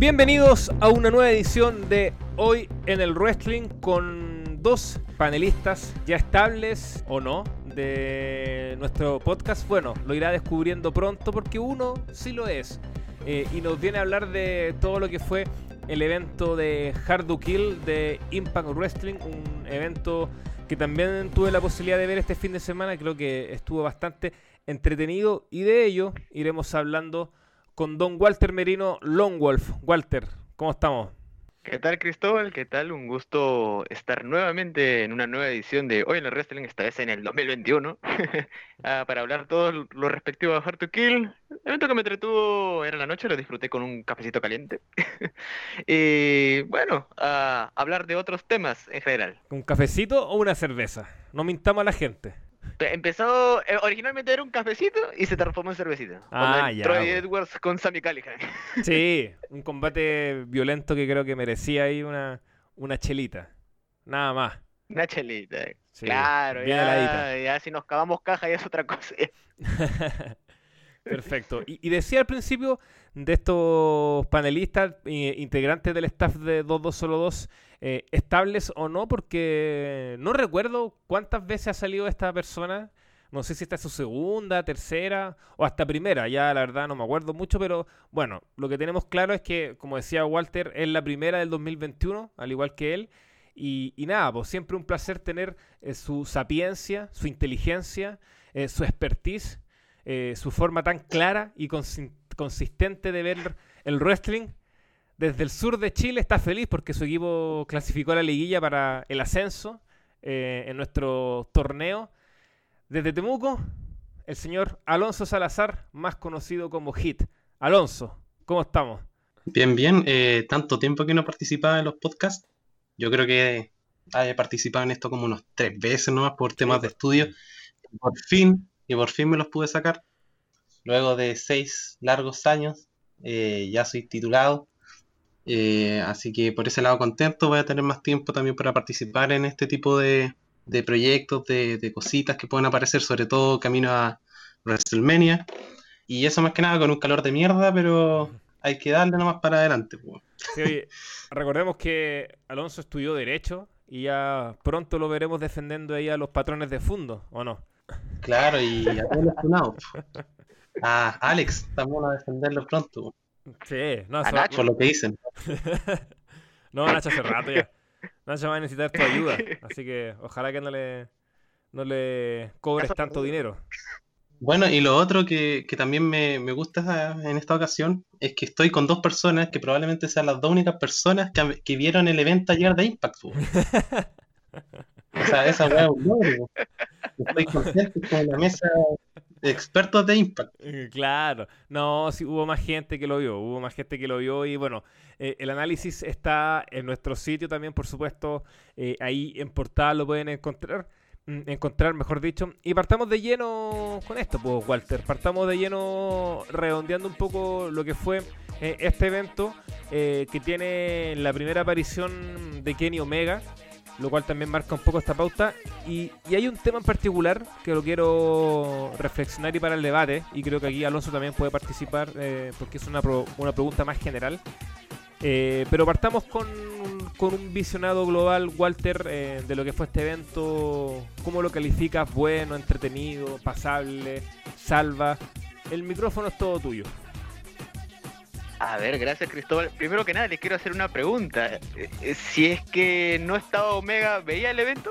Bienvenidos a una nueva edición de Hoy en el Wrestling con dos panelistas ya estables o no de nuestro podcast. Bueno, lo irá descubriendo pronto porque uno sí lo es. Eh, y nos viene a hablar de todo lo que fue el evento de Hard to Kill de Impact Wrestling, un evento que también tuve la posibilidad de ver este fin de semana, creo que estuvo bastante entretenido y de ello iremos hablando con don Walter Merino Longwolf. Walter, ¿cómo estamos? ¿Qué tal Cristóbal? ¿Qué tal? Un gusto estar nuevamente en una nueva edición de Hoy en el Wrestling, esta vez en el 2021, ah, para hablar todo lo respectivo a Hard to Kill. El evento que me entretuvo era la noche, lo disfruté con un cafecito caliente. y bueno, a hablar de otros temas en general. ¿Un cafecito o una cerveza? No mintamos a la gente. Empezó, eh, originalmente era un cafecito y se transformó en cervecita. Ah, ya. Troy Edwards con Sammy Callihan. Sí, un combate violento que creo que merecía ahí una, una chelita. Nada más. Una chelita. claro, ya, ya, si nos cavamos caja ya es otra cosa. Perfecto. Y, decía al principio de estos panelistas, eh, integrantes del staff de 2202, eh, estables o no, porque no recuerdo cuántas veces ha salido esta persona. No sé si esta es su segunda, tercera o hasta primera, ya la verdad no me acuerdo mucho, pero bueno, lo que tenemos claro es que, como decía Walter, es la primera del 2021, al igual que él. Y, nada, pues siempre un placer tener eh, su sapiencia, su inteligencia, eh, su expertise, su forma tan clara y consistente de ver el wrestling desde el sur de Chile está feliz porque su equipo clasificó a la liguilla para el ascenso eh, en nuestro torneo. Desde Temuco, el señor Alonso Salazar, más conocido como Hit. Alonso, ¿cómo estamos? Bien, bien. Eh, tanto tiempo que no participaba en los podcasts. Yo creo que haya participado en esto como unos tres veces nomás por temas de estudio. por fin, y por fin me los pude sacar. Luego de seis largos años, eh, ya soy titulado eh, así que por ese lado contento, voy a tener más tiempo también para participar en este tipo de, proyectos, de, cositas que pueden aparecer, sobre todo camino a WrestleMania. Y eso más que nada con un calor de mierda, pero hay que darle nomás para adelante. recordemos que Alonso estudió Derecho y ya pronto lo veremos defendiendo ahí a los patrones de fondo, ¿o no? Claro, y a todos los A Alex también a defenderlo pronto. Sí, no, a Nacho, lo que dicen. no, Nacho hace rato ya. Nacho va a necesitar tu ayuda, así que ojalá que no le, no le cobres tanto dinero. Bueno, y lo otro que, también me, gusta en esta ocasión es que estoy con dos personas que probablemente sean las dos únicas personas que, vieron el evento ayer de Impact. o sea, esa weá es un logro. Estoy contento con la mesa expertos de Impact. Eh, claro, no, sí, hubo más gente que lo vio, hubo más gente que lo vio y bueno, eh, el análisis está en nuestro sitio también, por supuesto, eh, ahí en portal lo pueden encontrar, mm, encontrar, mejor dicho, y partamos de lleno con esto, pues Walter, partamos de lleno redondeando un poco lo que fue este evento que tiene la primera aparición de Kenny Omega lo cual también marca un poco esta pauta. Y, hay un tema en particular que lo quiero reflexionar y para el debate, y creo que aquí Alonso también puede participar eh, porque es una, una pregunta más general. Eh, pero partamos con, con, un visionado global, Walter, eh, de lo que fue este evento. ¿Cómo lo calificas? Bueno, entretenido, pasable, salva. El micrófono es todo tuyo. A ver, gracias Cristóbal. Primero que nada, les quiero hacer una pregunta. Eh, si es que no estaba Omega, ¿veía el evento?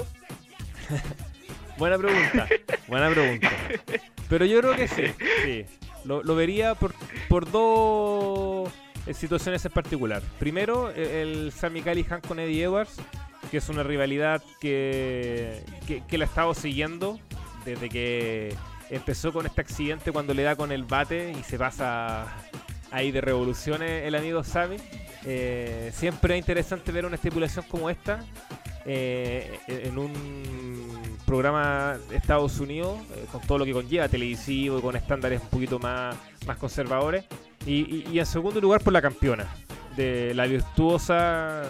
buena pregunta, buena pregunta. Pero yo creo que sí, sí. Lo, vería por, por dos situaciones en particular. Primero, e, el Sammy Callihan con Eddie Edwards, que es una rivalidad que, que, que la he estado siguiendo desde que empezó con este accidente cuando le da con el bate y se pasa ahí de revoluciones el amigo Sammy. Eh, siempre es interesante ver una estipulación como esta eh, en un programa de Estados Unidos, eh, con todo lo que conlleva, televisivo y con estándares un poquito más, más conservadores. Y, en segundo lugar por la campeona, de la virtuosa.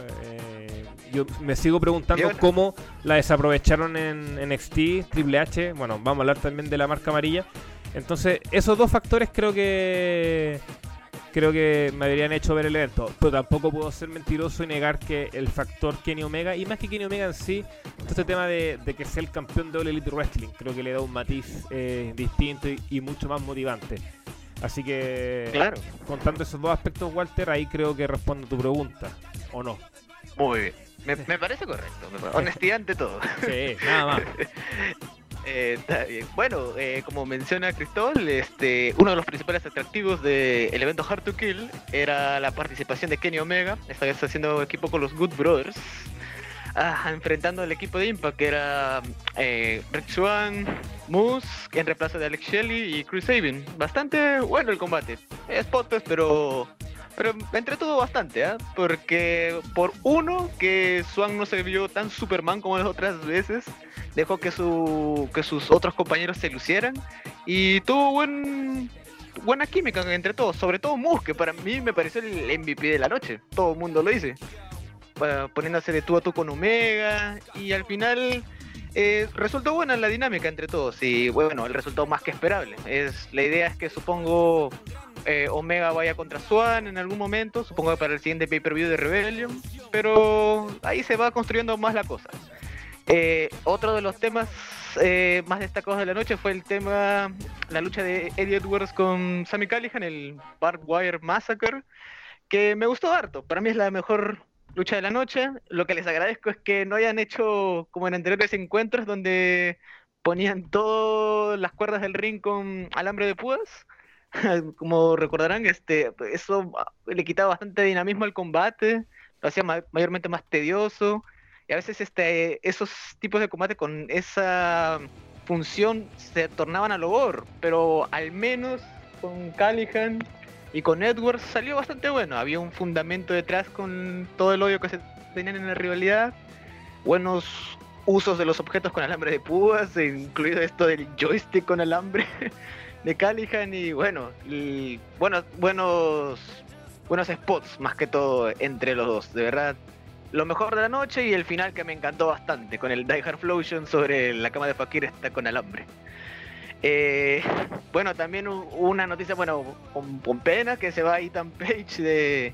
yo me sigo preguntando cómo la desaprovecharon en, en NXT, Triple H. Bueno, vamos a hablar también de la marca amarilla. Entonces, esos dos factores creo que creo que me habrían hecho ver el evento. Pero tampoco puedo ser mentiroso y negar que el factor Kenny Omega, y más que Kenny Omega en sí, todo este tema de, que sea el campeón de All Elite Wrestling, creo que le da un matiz eh, distinto y, mucho más motivante. Así que, claro. contando esos dos aspectos, Walter, ahí creo que respondo a tu pregunta, ¿o no? Muy bien. Me, me parece correcto. Honestidad ante todo. Sí, nada más. Eh, bueno, eh, como menciona Cristóbal, este, uno de los principales atractivos del evento Hard to Kill era la participación de Kenny Omega, esta vez haciendo equipo con los Good Brothers, ah, enfrentando al equipo de Impact, que era eh, Rick Swan, Moose, en reemplazo de Alex Shelley y Chris Sabin. Bastante bueno el combate. Es podcast, pero pero entretuvo bastante, ¿eh? Porque por uno, que Swan no se vio tan Superman como las otras veces, dejó que, su, que sus otros compañeros se lucieran y tuvo buen, buena química entre todos, sobre todo Moose, que para mí me pareció el MVP de la noche, todo el mundo lo dice, poniéndose de tú a tú con Omega y al final eh, resultó buena la dinámica entre todos y bueno, el resultado más que esperable. Es, la idea es que supongo eh, Omega vaya contra Swan en algún momento, supongo para el siguiente pay-per-view de Rebellion, pero ahí se va construyendo más la cosa. Eh, otro de los temas eh, más destacados de la noche fue el tema, la lucha de Eddie Edwards con Sammy Callihan, el Barbed Wire Massacre, que me gustó harto. Para mí es la mejor lucha de la noche. Lo que les agradezco es que no hayan hecho como en anteriores encuentros donde ponían todas las cuerdas del ring con alambre de púas como recordarán, este, eso le quitaba bastante dinamismo al combate, lo hacía mayormente más tedioso, y a veces este, esos tipos de combate con esa función se tornaban a logor, pero al menos con Callihan y con Edwards salió bastante bueno, había un fundamento detrás con todo el odio que se tenían en la rivalidad, buenos usos de los objetos con alambre de púas, incluido esto del joystick con alambre. de Callihan y bueno, y buenos, buenos, buenos spots más que todo entre los dos, de verdad. Lo mejor de la noche y el final que me encantó bastante, con el Die Hard Flosion sobre la cama de Fakir está con alambre. Eh, bueno, también una noticia, bueno, con, pena que se va Ethan Page de,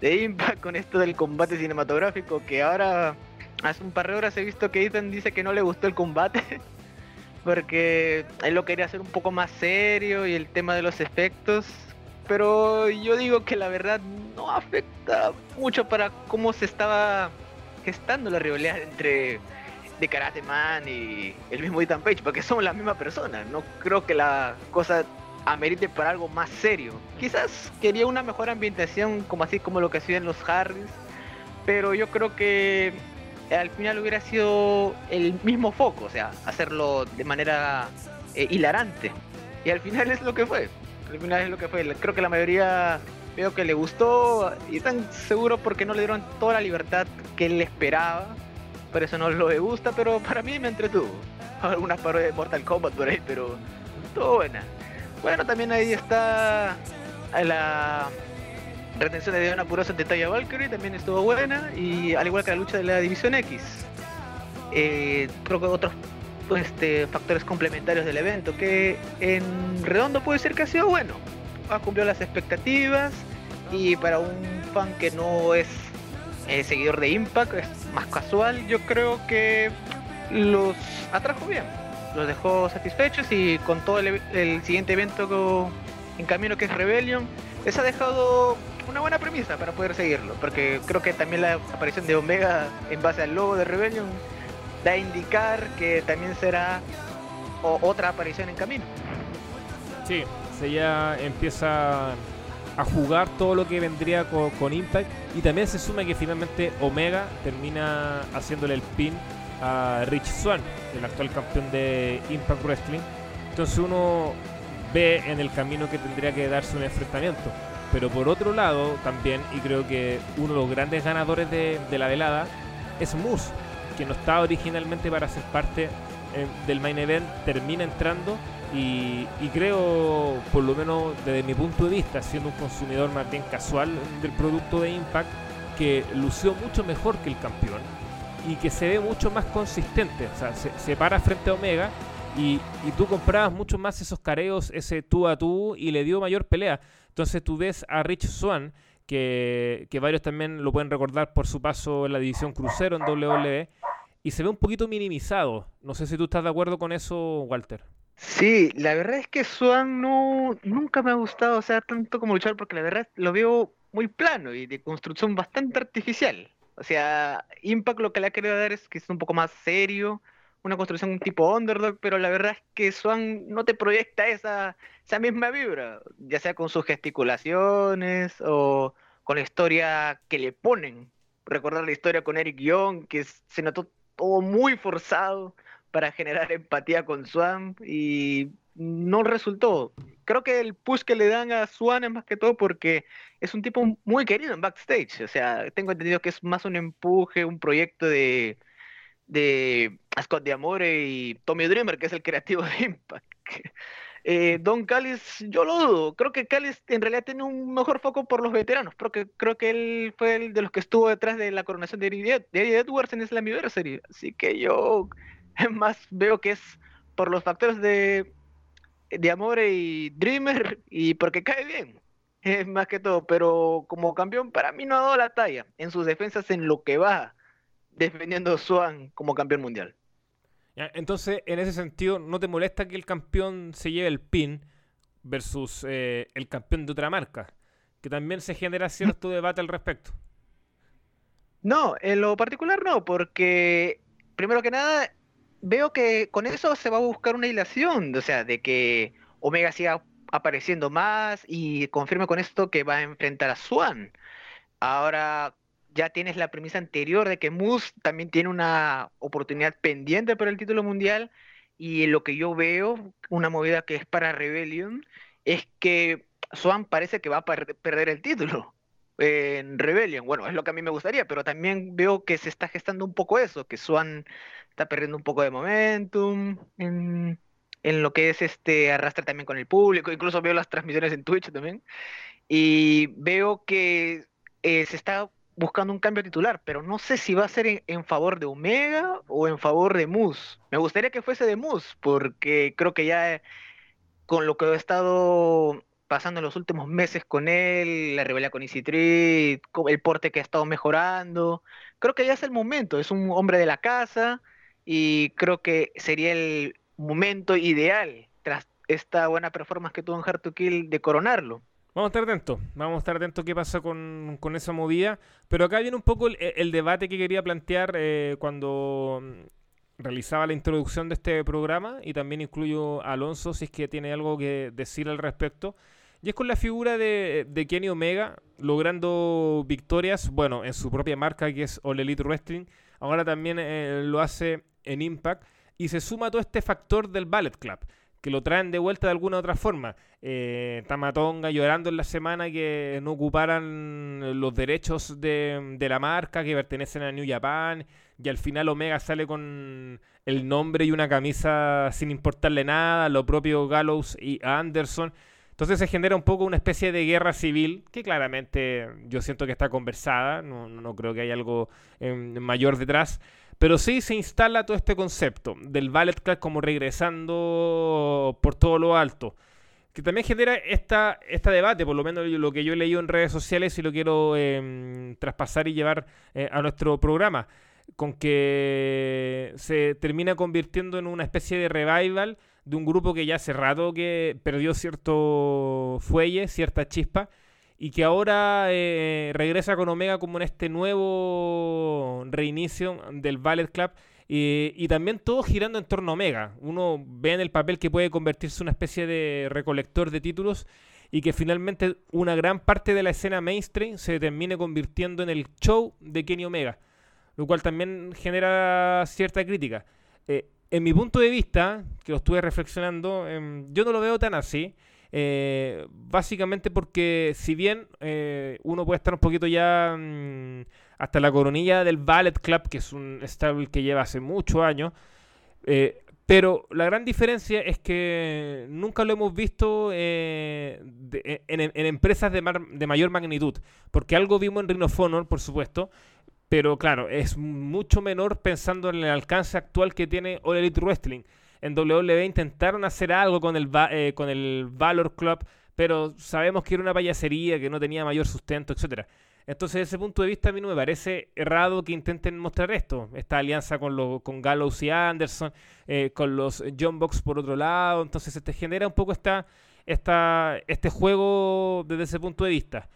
de Impact con esto del combate cinematográfico, que ahora hace un par de horas he visto que Ethan dice que no le gustó el combate. porque él lo quería hacer un poco más serio y el tema de los efectos, pero yo digo que la verdad no afecta mucho para cómo se estaba gestando la rivalidad entre de Karate Man y el mismo Ethan Page, porque somos la misma persona, no creo que la cosa amerite para algo más serio. Quizás quería una mejor ambientación como así como lo que hacían los Harris, pero yo creo que al final hubiera sido el mismo foco, o sea, hacerlo de manera eh, hilarante. Y al final es lo que fue. Al final es lo que fue. Creo que la mayoría veo que le gustó y tan seguro porque no le dieron toda la libertad que él esperaba. Por eso no lo le gusta, pero para mí me entretuvo. Algunas parodias de Mortal Kombat por ahí, pero todo buena. Bueno, también ahí está la retención de Diana Purosa ante Taya Valkyrie también estuvo buena, y al igual que la lucha de la División X. Eh, creo que otros este, factores complementarios del evento, que en redondo puede ser que ha sido bueno. Ha cumplido las expectativas y para un fan que no es eh, seguidor de Impact, más casual, yo creo que los atrajo bien. Los dejó satisfechos y con todo el, siguiente evento en camino que es Rebellion, les ha dejado una buena premisa para poder seguirlo, porque creo que también la aparición de Omega en base al logo de Rebellion da a indicar que también será otra aparición en camino. Sí, se ya empieza a jugar todo lo que vendría con, Impact y también se suma que finalmente Omega termina haciéndole el pin a Rich Swan, el actual campeón de Impact Wrestling. Entonces uno ve en el camino que tendría que darse un enfrentamiento. Pero por otro lado, también, y creo que uno de los grandes ganadores de, la velada es Moose, que no estaba originalmente para ser parte eh, del main event, termina entrando y, creo, por lo menos desde mi punto de vista, siendo un consumidor más bien casual del producto de Impact, que lució mucho mejor que el campeón y que se ve mucho más consistente. O sea, se, para frente a Omega Y, y tú comprabas mucho más esos careos, ese tú a tú, y le dio mayor pelea. Entonces tú ves a Rich Swan, que, que varios también lo pueden recordar por su paso en la división crucero en WWE, y se ve un poquito minimizado. No sé si tú estás de acuerdo con eso, Walter. Sí, la verdad es que Swan no, nunca me ha gustado, o sea, tanto como luchar, porque la verdad lo veo muy plano y de construcción bastante artificial. O sea, Impact lo que le ha querido dar es que es un poco más serio, una construcción tipo underdog, pero la verdad es que Swan no te proyecta esa, esa misma vibra, ya sea con sus gesticulaciones o con la historia que le ponen. Recordar la historia con Eric Young, que se notó todo muy forzado para generar empatía con Swan y no resultó. Creo que el push que le dan a Swan es más que todo porque es un tipo muy querido en backstage. O sea, tengo entendido que es más un empuje, un proyecto de, de Scott D'Amore y Tommy Dreamer, que es el creativo de Impact. Eh, Don Callis, yo lo dudo. Creo que Callis en realidad tiene un mejor foco por los veteranos. Porque creo que él fue el de los que estuvo detrás de la coronación de Eddie Edwards en Slammiversary. Así que yo más veo que es por los factores de, de Amore y Dreamer y porque cae bien. Es más que todo. Pero como campeón, para mí no ha dado la talla en sus defensas en lo que va defendiendo Swan como campeón mundial. Entonces, en ese sentido, ¿no te molesta que el campeón se lleve el pin versus eh, el campeón de otra marca? Que también se genera cierto debate al respecto. No, en lo particular no, porque primero que nada, veo que con eso se va a buscar una hilación, o sea, de que Omega siga apareciendo más y confirme con esto que va a enfrentar a Swan. Ahora, ya tienes la premisa anterior de que Moose también tiene una oportunidad pendiente para el título mundial y lo que yo veo, una movida que es para Rebellion, es que Swan parece que va a perder el título en Rebellion. Bueno, es lo que a mí me gustaría, pero también veo que se está gestando un poco eso, que Swan está perdiendo un poco de momentum en, en lo que es este arrastre también con el público, incluso veo las transmisiones en Twitch también, y veo que eh, se está buscando un cambio titular, pero no sé si va a ser en, favor de Omega o en favor de Moose. Me gustaría que fuese de Moose, porque creo que ya con lo que he estado pasando los últimos meses con él, la rebelión con Tree, el porte que ha estado mejorando, creo que ya es el momento, es un hombre de la casa y creo que sería el momento ideal tras esta buena performance que tuvo en Hard to Kill de coronarlo. Vamos a estar atentos, vamos a estar atentos qué pasa con, esa movida. Pero acá viene un poco el, debate que quería plantear eh, cuando mm, realizaba la introducción de este programa y también incluyo a Alonso si es que tiene algo que decir al respecto. Y es con la figura de, Kenny Omega logrando victorias, bueno, en su propia marca que es All Elite Wrestling. Ahora también eh, lo hace en Impact. Y se suma todo este factor del Ballet Club que lo traen de vuelta de alguna otra forma. Eh, Tamatonga llorando en la semana que no ocuparan los derechos de, la marca que pertenecen a New Japan y al final Omega sale con el nombre y una camisa sin importarle nada, lo propio Gallows y Anderson. Entonces se genera un poco una especie de guerra civil que claramente yo siento que está conversada, no, no creo que haya algo em, mayor detrás. Pero sí se instala todo este concepto del Ballet Club como regresando por todo lo alto. Que también genera esta, este debate, por lo menos lo que yo he leído en redes sociales y lo quiero em, traspasar y llevar eh, a nuestro programa. Con que se termina convirtiendo en una especie de revival de un grupo que ya hace rato que perdió cierto fuelle, cierta chispa y que ahora eh, regresa con Omega como en este nuevo reinicio del Ballet Club y, también todo girando en torno a Omega. Uno ve en el papel que puede convertirse en una especie de recolector de títulos y que finalmente una gran parte de la escena mainstream se termine convirtiendo en el show de Kenny Omega, lo cual también genera cierta crítica. Eh, en mi punto de vista, que lo estuve reflexionando, em, yo no lo veo tan así. Eh, básicamente porque si bien eh, uno puede estar un poquito ya mm, hasta la coronilla del Ballet Club, que es un stable que lleva hace muchos años, eh, pero la gran diferencia es que nunca lo hemos visto en, empresas de, de, mayor magnitud, porque algo vimos en Ring of Honor, por supuesto, pero claro, es mucho menor pensando en el alcance actual que tiene All Elite Wrestling en WWE intentaron hacer algo con el, eh, con el Valor Club, pero sabemos que era una payasería, que no tenía mayor sustento, etcétera. Entonces, desde ese punto de vista, a mí no me parece errado que intenten mostrar esto. Esta alianza con, lo, con Gallows y Anderson, eh, con los John Box por otro lado. Entonces, se te genera un poco esta, esta, este juego desde ese punto de vista.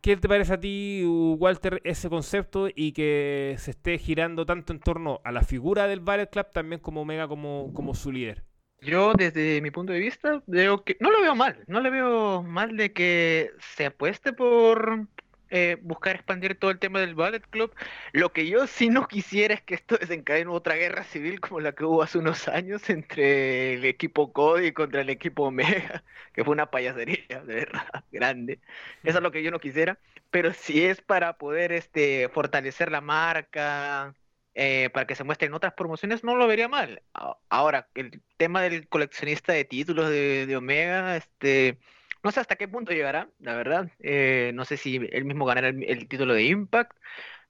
¿Qué te parece a ti, Walter, ese concepto y que se esté girando tanto en torno a la figura del Ballet Club también como Omega como, como su líder? Yo, desde mi punto de vista, veo que no lo veo mal. No le veo mal de que se apueste por eh, buscar expandir todo el tema del Ballet Club. Lo que yo sí no quisiera es que esto desencadene otra guerra civil como la que hubo hace unos años entre el equipo Cody contra el equipo Omega, que fue una payasería de verdad grande. Eso es lo que yo no quisiera. Pero si es para poder este, fortalecer la marca, eh, para que se muestren otras promociones, no lo vería mal. Ahora, el tema del coleccionista de títulos de, de Omega, este no sé hasta qué punto llegará, la verdad. Eh, no sé si él mismo ganará el, título de Impact,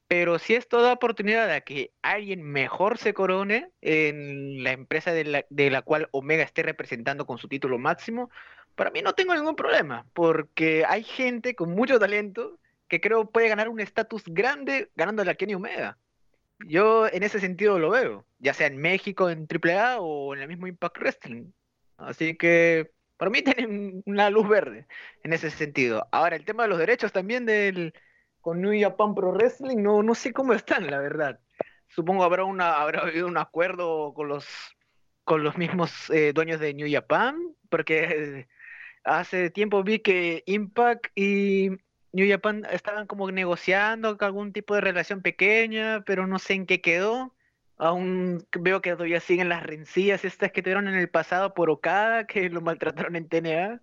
pero si es toda oportunidad de que alguien mejor se corone en la empresa de la, de la cual Omega esté representando con su título máximo, para mí no tengo ningún problema, porque hay gente con mucho talento que creo puede ganar un estatus grande ganando la Kenny Omega. Yo en ese sentido lo veo, ya sea en México en AAA o en el mismo Impact Wrestling. Así que para mí tienen una luz verde en ese sentido. Ahora, el tema de los derechos también del con New Japan Pro Wrestling, no, no sé cómo están, la verdad. Supongo habrá una habrá habido un acuerdo con los con los mismos eh, dueños de New Japan, porque hace tiempo vi que Impact y New Japan estaban como negociando algún tipo de relación pequeña, pero no sé en qué quedó. Aún veo que todavía siguen las rencillas estas que tuvieron en el pasado por Okada, que lo maltrataron en TNA.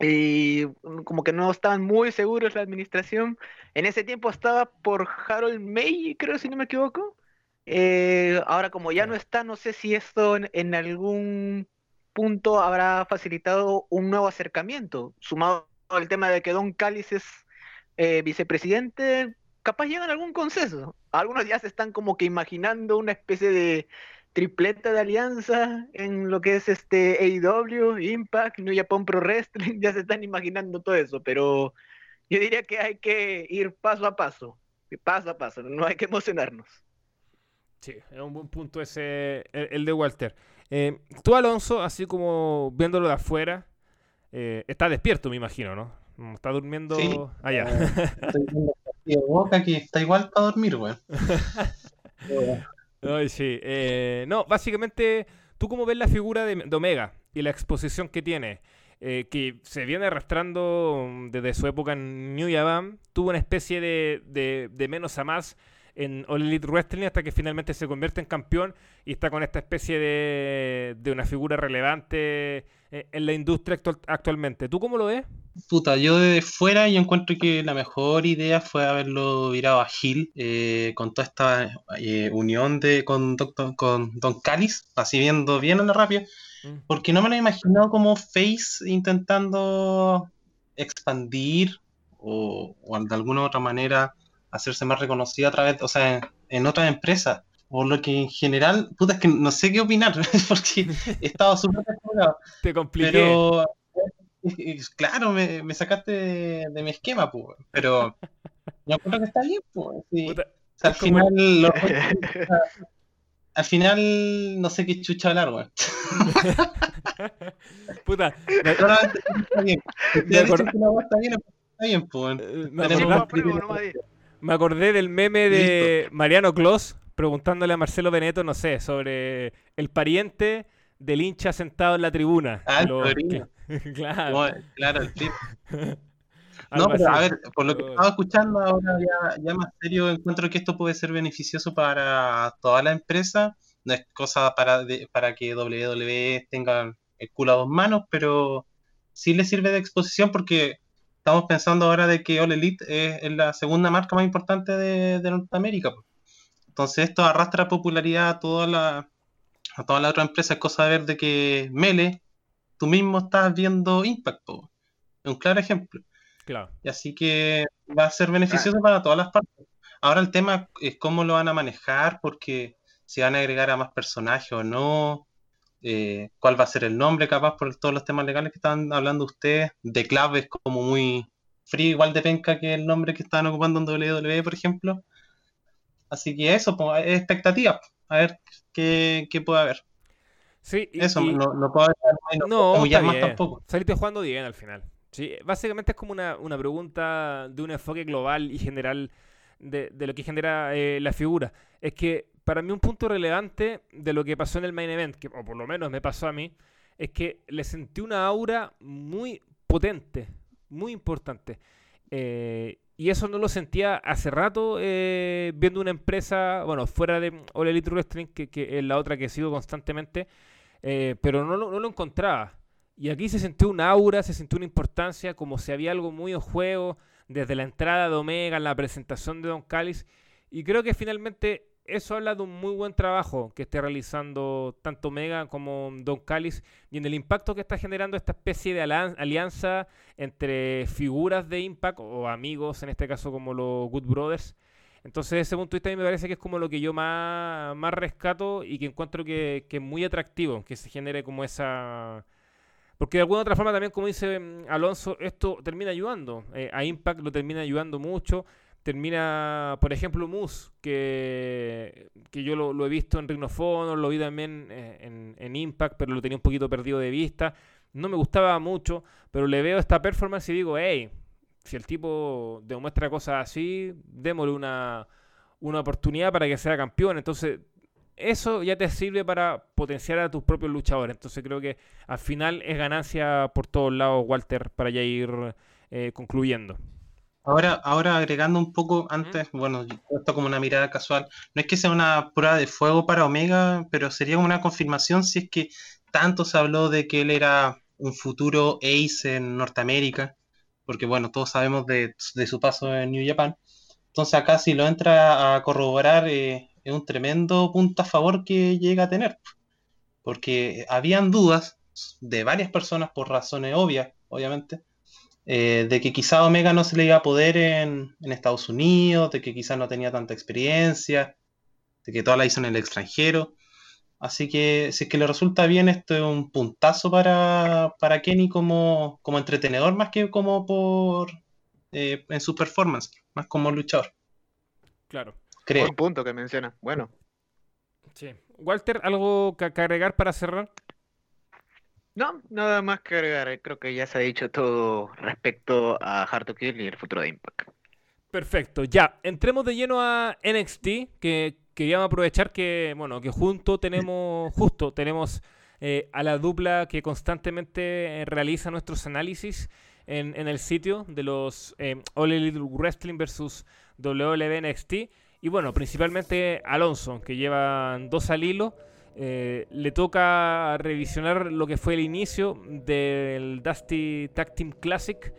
Y como que no estaban muy seguros la administración. En ese tiempo estaba por Harold May, creo si no me equivoco. Eh, ahora como ya no está, no sé si esto en, algún punto habrá facilitado un nuevo acercamiento, sumado al tema de que Don Callis es eh, vicepresidente, capaz llegan a algún consenso. Algunos ya se están como que imaginando una especie de tripleta de alianza en lo que es este AEW, Impact, New Japan Pro Wrestling, ya se están imaginando todo eso, pero yo diría que hay que ir paso a paso, paso a paso, no hay que emocionarnos. Sí, es un buen punto ese, el, de Walter. Eh, tú, Alonso, así como viéndolo de afuera, eh, está despierto, me imagino, ¿no? Está durmiendo allá. boca que está igual para dormir, weón. sí. Eh, no, básicamente, ¿tú cómo ves la figura de, Omega y la exposición que tiene? Eh, que se viene arrastrando desde su época en New Japan, tuvo una especie de, de, de menos a más en All Elite Wrestling hasta que finalmente se convierte en campeón y está con esta especie de, de una figura relevante eh, en la industria actualmente. ¿Tú cómo lo ves? Puta, yo desde fuera yo encuentro que la mejor idea fue haberlo virado a Hill eh, con toda esta eh, unión de con, con Don Callis, así viendo bien a la rápida, mm. porque no me lo he imaginado como Face intentando expandir o, o de alguna otra manera hacerse más reconocida a través, o sea, en, otras empresas. O lo que en general, puta, es que no sé qué opinar, porque he estado súper Te compliqué. Pero, claro, me, sacaste de, mi esquema, pues. Pero yo creo que está bien, pues. al final, al final, no sé qué chucha hablar, weón. Puta. Me... Está bien. Está bien, está bien, pues. Me acordé del meme de Mariano Clos preguntándole a Marcelo Beneto, no sé, sobre el pariente del hincha sentado en la tribuna. Ah, claro. claro, el No, pero a ver, por lo que estaba escuchando ahora ya, más serio, encuentro que esto puede ser beneficioso para toda la empresa. No es cosa para, para que WWE tenga el culo a dos manos, pero sí le sirve de exposición porque estamos pensando ahora de que All Elite es, la segunda marca más importante de, Norteamérica. Entonces esto arrastra popularidad a toda la, a toda la otra empresa. Es cosa de ver de que Mele, tú mismo estás viendo Impact. Es un claro ejemplo. Claro. Y así que va a ser beneficioso para todas las partes. Ahora el tema es cómo lo van a manejar, porque si van a agregar a más personajes o no, eh, cuál va a ser el nombre, capaz, por todos los temas legales que están hablando ustedes. The Club es como muy frío, igual de penca que el nombre que estaban ocupando en WWE, por ejemplo. Así que eso, pues, es expectativa. A ver qué, qué puede haber. Sí, y, Eso, y- no, no puedo no, no, puedo está más tampoco. Saliste jugando bien al final. Sí, básicamente es como una, una pregunta de un enfoque global y general de, de lo que genera eh, la figura. Es que para mí un punto relevante de lo que pasó en el main event, que, o por lo menos me pasó a mí, es que le sentí una aura muy potente, muy importante. Eh, y eso no lo sentía hace rato eh, viendo una empresa, bueno, fuera de All Elite Wrestling, que, es la otra que sigo constantemente, eh, pero no, no lo encontraba. Y aquí se sintió un aura, se sintió una importancia, como si había algo muy en juego, desde la entrada de Omega, la presentación de Don Callis. Y creo que finalmente eso habla de un muy buen trabajo que esté realizando tanto Omega como Don Callis y en el impacto que está generando esta especie de alianza entre figuras de Impact o amigos, en este caso como los Good Brothers. Entonces, desde ese punto de vista, a mí me parece que es como lo que yo más, más rescato y que encuentro que, que es muy atractivo, que se genere como esa. Porque de alguna otra forma también, como dice mm, Alonso, esto termina ayudando. Eh, a Impact lo termina ayudando mucho. Termina, por ejemplo, Moose, que, que yo lo, he visto en Ring of Honor, lo vi también eh, en, en Impact, pero lo tenía un poquito perdido de vista. No me gustaba mucho, pero le veo esta performance y digo, hey, si el tipo demuestra cosas así, démosle una, una oportunidad para que sea campeón. Entonces, eso ya te sirve para potenciar a tus propios luchadores. Entonces, creo que al final es ganancia por todos lados, Walter, para ya ir eh, concluyendo. Ahora, ahora agregando un poco antes, bueno, esto como una mirada casual, no es que sea una prueba de fuego para Omega, pero sería como una confirmación si es que tanto se habló de que él era un futuro ace en Norteamérica, porque bueno, todos sabemos de, de su paso en New Japan. Entonces acá si lo entra a corroborar, eh, es un tremendo punto a favor que llega a tener, porque habían dudas de varias personas por razones obvias, obviamente, eh, de que quizá Omega no se le iba a poder en, en Estados Unidos, de que quizá no tenía tanta experiencia, de que toda la hizo en el extranjero. Así que si es que le resulta bien, esto es un puntazo para, para Kenny como, como entretenedor, más que como por eh, en su performance, más como luchador, Claro. creo. Buen punto que menciona. Bueno, Sí. Walter, ¿algo que, que agregar para cerrar? No, nada más que agregar. eh, Creo que ya se ha dicho todo respecto a Hard to Kill y el futuro de Impact. Perfecto, ya, entremos de lleno a NXT, que queríamos aprovechar que, bueno, que junto tenemos, justo tenemos eh, a la dupla que constantemente eh, realiza nuestros análisis en, en el sitio de los eh, All Elite Wrestling versus WWE NXT. Y bueno, principalmente Alonso, que lleva dos al hilo. Eh, le toca revisionar lo que fue el inicio del Dusty Tag Team Classic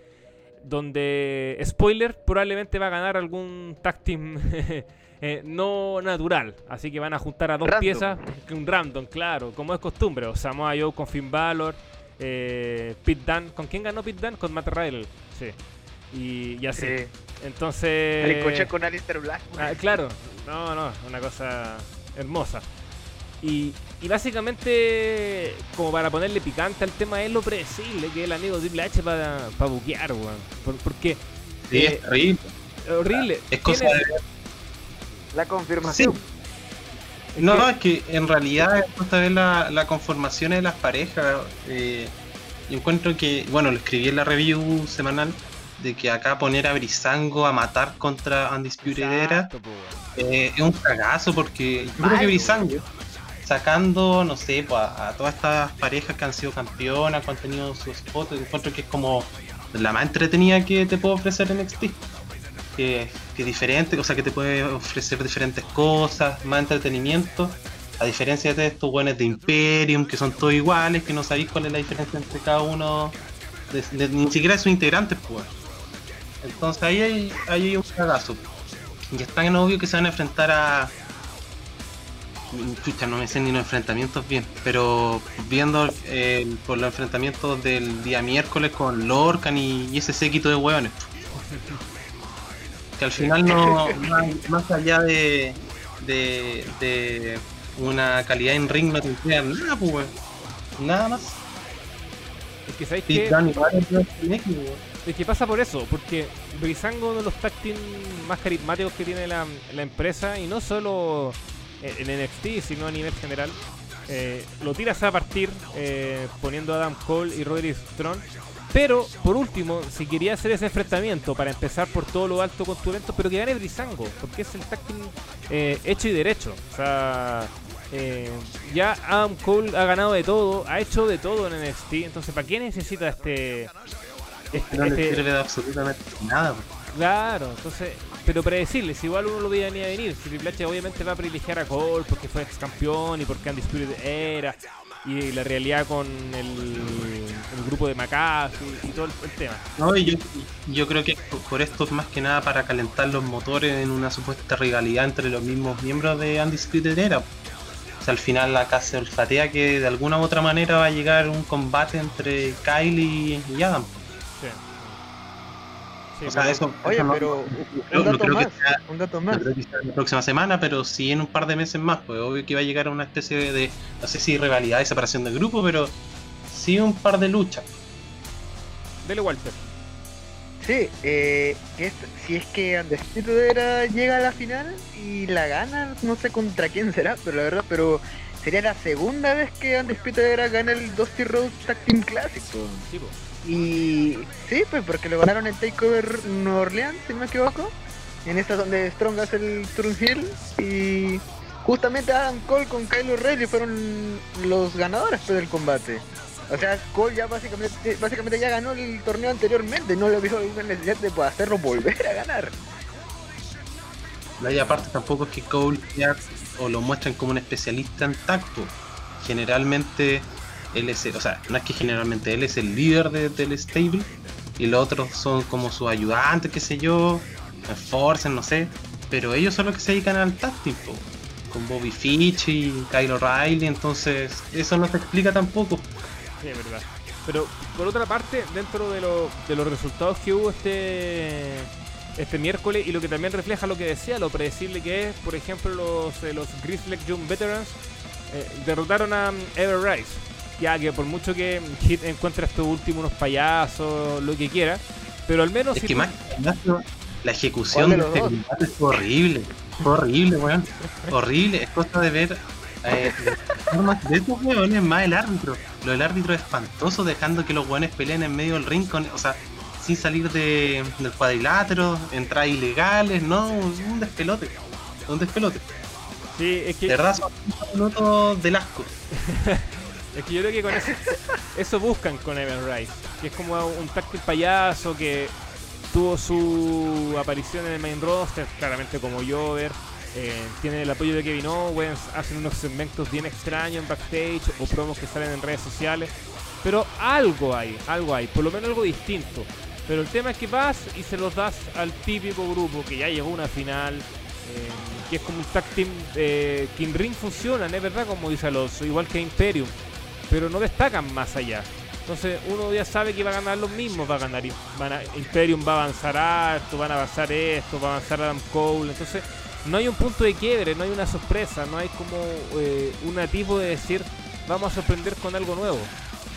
donde, spoiler, probablemente va a ganar algún tag team eh, no natural. Así que van a juntar a dos Random. piezas, que un random, claro, como es costumbre. O Samoa Joe con Finn Balor, eh, Pete Dunne. ¿Con quién ganó Pete Dunne? Con Matt Riddle, sí. Y, y así. Sí. Entonces... El coche con Alistair Black. Ah, claro, no, no, una cosa hermosa. Y, y básicamente, como para ponerle picante al tema, es lo predecible que es el amigo Triple H para buquear, weón. Por- porque Sí, eh, es terrible. horrible. Es cosa de La confirmación. es No, que- no, es que en realidad es cosa ver la, la conformación de las parejas. eh, yo encuentro que, bueno, lo escribí en la review semanal, de que acá poner a Brisango a matar contra Undisputed Era eh, es un cagazo porque yo creo que Brisango, sacando, no sé, a, todas estas parejas que han sido campeonas, que han tenido sus fotos, encuentro que es como la más entretenida que te puedo ofrecer NXT. Que, que diferente, o sea, que te puede ofrecer diferentes cosas, más entretenimiento. A diferencia de estos buenos de Imperium, que son todos iguales, que no sabéis cuál es la diferencia entre cada uno, ni siquiera de sus integrantes, pues. Entonces ahí hay, ahí hay un cagazo. Y es tan obvio que se van a enfrentar a. Chucha, no me sé ni los enfrentamientos bien, pero viendo eh, por los enfrentamientos del día miércoles con Lorcan y, ese séquito de hueones. Que al final no, más, más allá de, de, de una calidad en ring no te entregan nada, pues. Nada más. Es que sabéis que. Es que pasa por eso, porque Brisango es uno de los tag más carismáticos que tiene la, la empresa, y no solo en NXT, sino a nivel general. Eh, lo tiras a partir eh, poniendo a Adam Cole y Roderick Strong. Pero, por último, si quería hacer ese enfrentamiento para empezar por todo lo alto con tu evento, pero que gane Brisango, porque es el team eh, hecho y derecho. O sea, eh, ya Adam Cole ha ganado de todo, ha hecho de todo en NXT, entonces ¿para qué necesita este... este- No le este- sirve de absolutamente nada. Claro, entonces, pero predecibles, igual uno lo veía ni a venir. Si Triple H obviamente va a privilegiar a Cole porque fue ex campeón y porque Undisputed era, y la realidad con el, grupo de McAfee y todo el, tema. No, yo, yo creo que por esto es más que nada para calentar los motores en una supuesta rivalidad entre los mismos miembros de Undisputed Era. O sea, al final acá se olfatea que de alguna u otra manera va a llegar un combate entre Kyle y Adam. Sí. O sea, pero- eso, Oye, eso no- pero no- un no dato más, sea- un dato no más. creo que sea la próxima semana, pero sí en un par de meses más. Pues obvio que va a llegar a una especie de, no sé si rivalidad y separación del grupo, pero sí un par de luchas. Dele Walter. Sí, eh, que es- si es que Undisputed Era llega a la final y la gana, no sé contra quién será, pero la verdad, pero sería la segunda vez que Undisputed Era gana el Dusty Rhodes Tag Team Clásico. Sí, po. Y sí, pues porque lo ganaron en Takeover Nueva Orleans, si no me equivoco. En esta donde Strong hace el turn heel. Y justamente Adam Cole con Kyle O'Reilly fueron los ganadores pues, del combate. O sea, Cole ya básicamente, básicamente ya ganó el torneo anteriormente. No le vio una necesidad de hacerlo volver a ganar. Y aparte tampoco es que Cole sea o lo muestran como un especialista en tacto. Generalmente él es el, o sea, no es que generalmente él es el líder de- del stable y los otros son como sus ayudantes, qué sé yo, Force, no sé. Pero ellos son los que se dedican al po, con Bobby Fitch y Kyle O'Reilly, entonces eso no se explica tampoco. Sí, es verdad. Pero por otra parte, dentro de, lo- de los resultados que hubo este este miércoles y lo que también refleja lo que decía, lo predecible que es, por ejemplo, los, eh, los Grizzly Young Veterans eh, derrotaron a mm, Ever Rise. Ya que por mucho que Hit encuentre estos últimos unos payasos, lo que quiera, pero al menos Es si que tú- más la ejecución ¿Cuál de este combate fue horrible. Fue horrible, weón. Horrible. Es cosa de ver. Eh, de estos weones más el árbitro. Lo del árbitro es espantoso, dejando que los weones peleen en medio del ring, con, o sea, sin salir de, del cuadrilátero, entradas ilegales, no, un despelote. Un despelote. sí, es que De minutos del asco. Es que yo creo que con eso, buscan con Evan Rice, que es como un táctil payaso que tuvo su aparición en el main roster, claramente como Jover, eh, tiene el apoyo de Kevin Owens, hacen unos segmentos bien extraños en backstage o promos que salen en redes sociales, pero algo hay, algo hay, por lo menos algo distinto. Pero el tema es que vas y se los das al típico grupo que ya llegó una final, eh, que es como un tag team eh, que en ring funcionan, es verdad, como dice Alonso, igual que Imperium pero no destacan más allá. Entonces uno ya sabe que va a ganar los mismos, va a ganar Imperium, va a avanzar harto, van a avanzar esto, va a avanzar Adam Cole. Entonces no hay un punto de quiebre, no hay una sorpresa, no hay como eh, un tipo de decir vamos a sorprender con algo nuevo.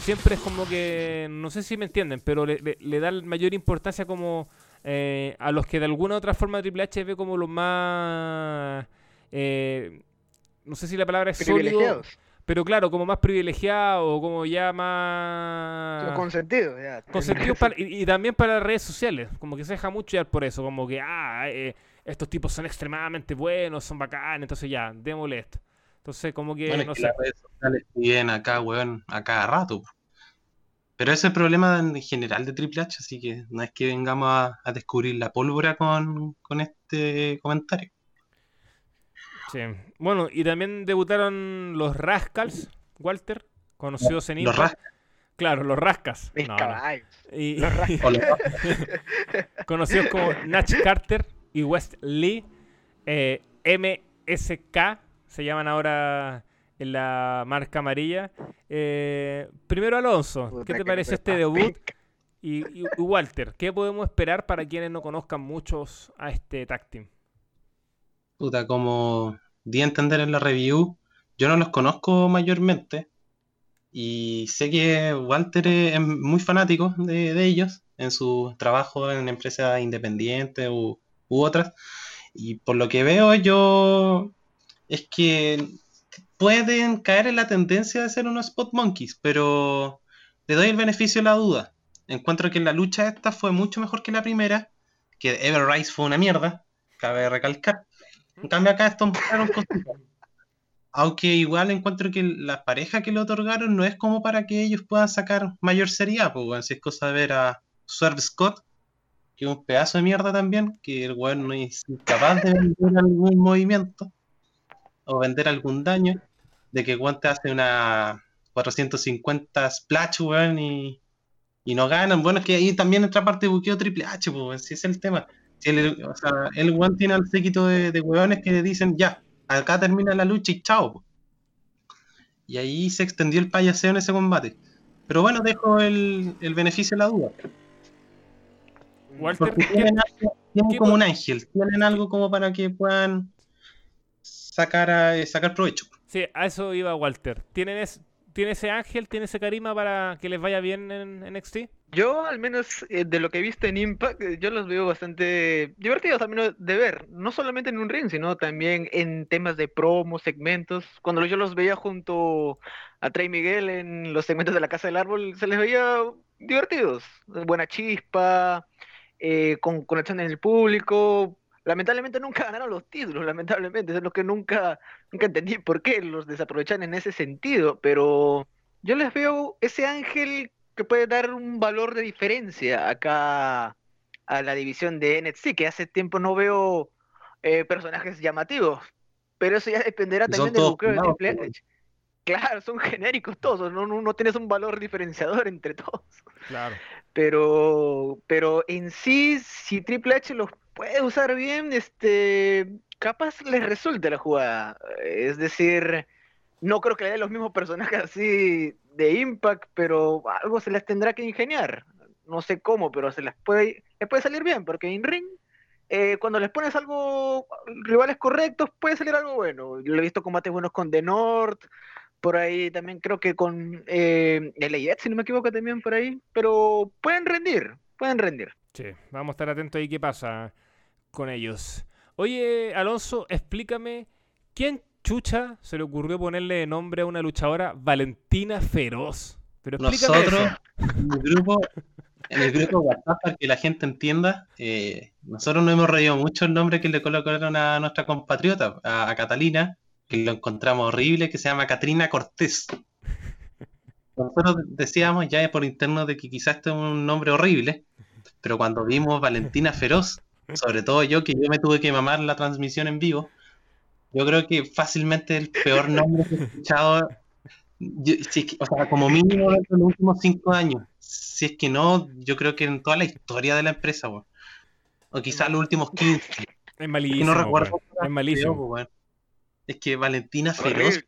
Siempre es como que, no sé si me entienden, pero le, le- le da mayor importancia como eh, a los que de alguna u otra forma Triple H ve como los más... eh, no sé si la palabra es sólido. Pero claro, como más privilegiado, como ya más... Consentido, ya. consentido para- y, y también para las redes sociales, como que se deja mucho ya por eso, como que, ah, eh, estos tipos son extremadamente buenos, son bacanes, entonces ya, démosle esto. Entonces, como que, Bueno, es no que sé. las redes sociales piden acá, weón, a cada rato. Pero ese es el problema en general de Triple H, así que no es que vengamos a, a descubrir la pólvora con, con este comentario. Sí. Bueno, y también debutaron los Rascals, Walter, conocidos en Los Impact. Claro, los Rascas. No. Y- Los Rascals. Conocidos como Natch Carter y West Lee. eh, MSK se llaman ahora en la marca amarilla. Eh, primero Alonso, Puta ¿qué te me este debut? pica. Y, y- y Walter, ¿qué podemos esperar para quienes no conozcan muchos a este tag team? Como di a entender en la review, yo no los conozco mayormente, Y sé que Walter es muy fanático de, ellos en su trabajo en empresas independientes u, u otras. Y por lo que veo yo es que pueden caer en la tendencia de ser unos spot monkeys, pero le doy el beneficio de la duda. Encuentro que la lucha esta fue mucho mejor que la primera, que Ever Rise fue una mierda, cabe recalcar. En cambio acá estos mostraron cositas. Aunque igual encuentro que la pareja que le otorgaron no es como para que ellos puedan sacar mayor seriedad, pues bueno, si es cosa de ver a Swerve Scott, que es un pedazo de mierda también, que el weón no es incapaz de vender algún movimiento o vender algún daño de que Guante hace una 450 splash, weón, y, y no ganan. Bueno, es que ahí también entra parte de buqueo Triple H, pues, si es el tema. El, o sea, el One tiene al séquito de, de weones que dicen, ya, acá termina la lucha y chao. Y ahí se extendió el payaseo en ese combate. Pero bueno, dejo el, el beneficio de la duda. Walter, tienen, como un ángel, tienen algo como para que puedan sacar, a, sacar provecho. Sí, a eso iba Walter. ¿Tienen ¿Tiene ese ángel, tiene ese carisma para que les vaya bien en, NXT? Yo, al menos eh, de lo que he visto en Impact, eh, yo los veo bastante divertidos también de ver. No solamente en un ring, sino también en temas de promo, segmentos. Cuando yo los veía junto a Trey Miguel en los segmentos de la Casa del Árbol, se les veía divertidos. Buena chispa, eh, con conexión en el público, lamentablemente nunca ganaron los títulos, lamentablemente, es lo que nunca, nunca entendí por qué los desaprovechan en ese sentido, pero yo les veo ese ángel que puede dar un valor de diferencia acá a la división de NXT, que hace tiempo no veo eh, personajes llamativos, pero eso ya dependerá también del buqueo de Triple H. Claro, son genéricos todos, no, no, tienes un valor diferenciador entre todos. Claro. Pero, pero en sí, si Triple H los puede usar bien, este, capaz les resulte la jugada. Es decir, no creo que le dé los mismos personajes así de Impact, pero algo se les tendrá que ingeniar. No sé cómo, pero se les puede, puede salir bien, porque en ring, eh, cuando les pones algo, rivales correctos, puede salir algo bueno. Yo he visto combates buenos con The North, por ahí también creo que con eh, el si no me equivoco, también por ahí, pero pueden rendir, pueden rendir. Sí, vamos a estar atentos ahí qué pasa con ellos. Oye, Alonso, explícame, ¿quién chucha se le ocurrió ponerle nombre a una luchadora Valentina Feroz? Pero Nosotros, en el grupo, en el grupo WhatsApp, para que la gente entienda, eh, nosotros no hemos reído mucho el nombre que le colocaron a nuestra compatriota, a, Catalina, que lo encontramos horrible, que se llama Catrina Cortés. Nosotros decíamos ya por interno de que quizás este es un nombre horrible, pero cuando vimos Valentina Feroz, sobre todo yo, que yo me tuve que mamar la transmisión en vivo, yo creo que fácilmente el peor nombre que he escuchado, o sea, como mínimo en los últimos cinco años. Si es que no, yo creo que en toda la historia de la empresa, o quizás los últimos 15. Es malísimo. no recuerdo es malísimo. es que Valentina Feroz.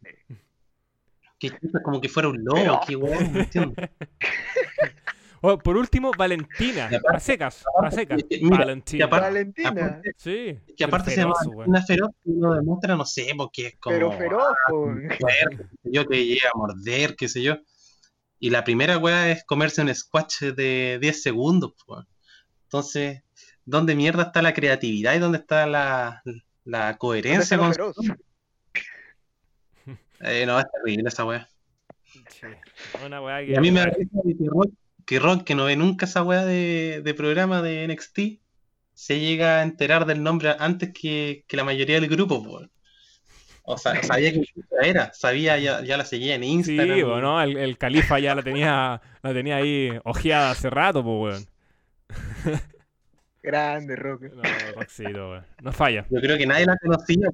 Que como que fuera un lobo, qué weón, entiendo. por último, Valentina. A secas, a secas. Valentina. Valentina. sí. Que aparte se llama una feroz y lo demuestra, no sé, porque es como. Pero feroz, ah, yo que llega a morder, qué sé yo. Y la primera weá es comerse un squash de 10 segundos, Entonces, ¿dónde mierda está la creatividad y dónde está la, la coherencia con eh, no, es terrible esa weá. Sí. Una weá que. a mí me da que Rock, que no ve nunca esa weá de, programa de NXT, se llega a enterar del nombre antes que, la mayoría del grupo, O sea, sabía que era, sabía, ya, ya la seguía en Instagram. Sí, bueno, el, el, califa ya la tenía, la tenía ahí ojeada hace rato, pues, weón. Grande, Rock. No, Rockcito, weón. No falla. Yo creo que nadie la conocía.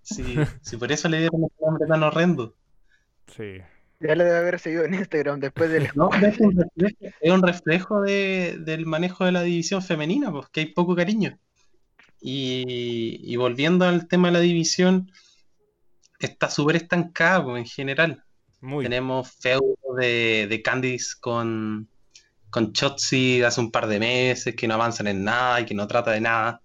Si, si por eso le dieron un nombre tan horrendo. Sí. Ya le debe haber seguido en Instagram después del. No, es un reflejo, es un reflejo de, del manejo de la división femenina, porque pues, hay poco cariño. Y, y volviendo al tema de la división, está súper estancado pues, en general. Tenemos feudo de, de Candice con, con Chotzi hace un par de meses, que no avanzan en nada y que no trata de nada.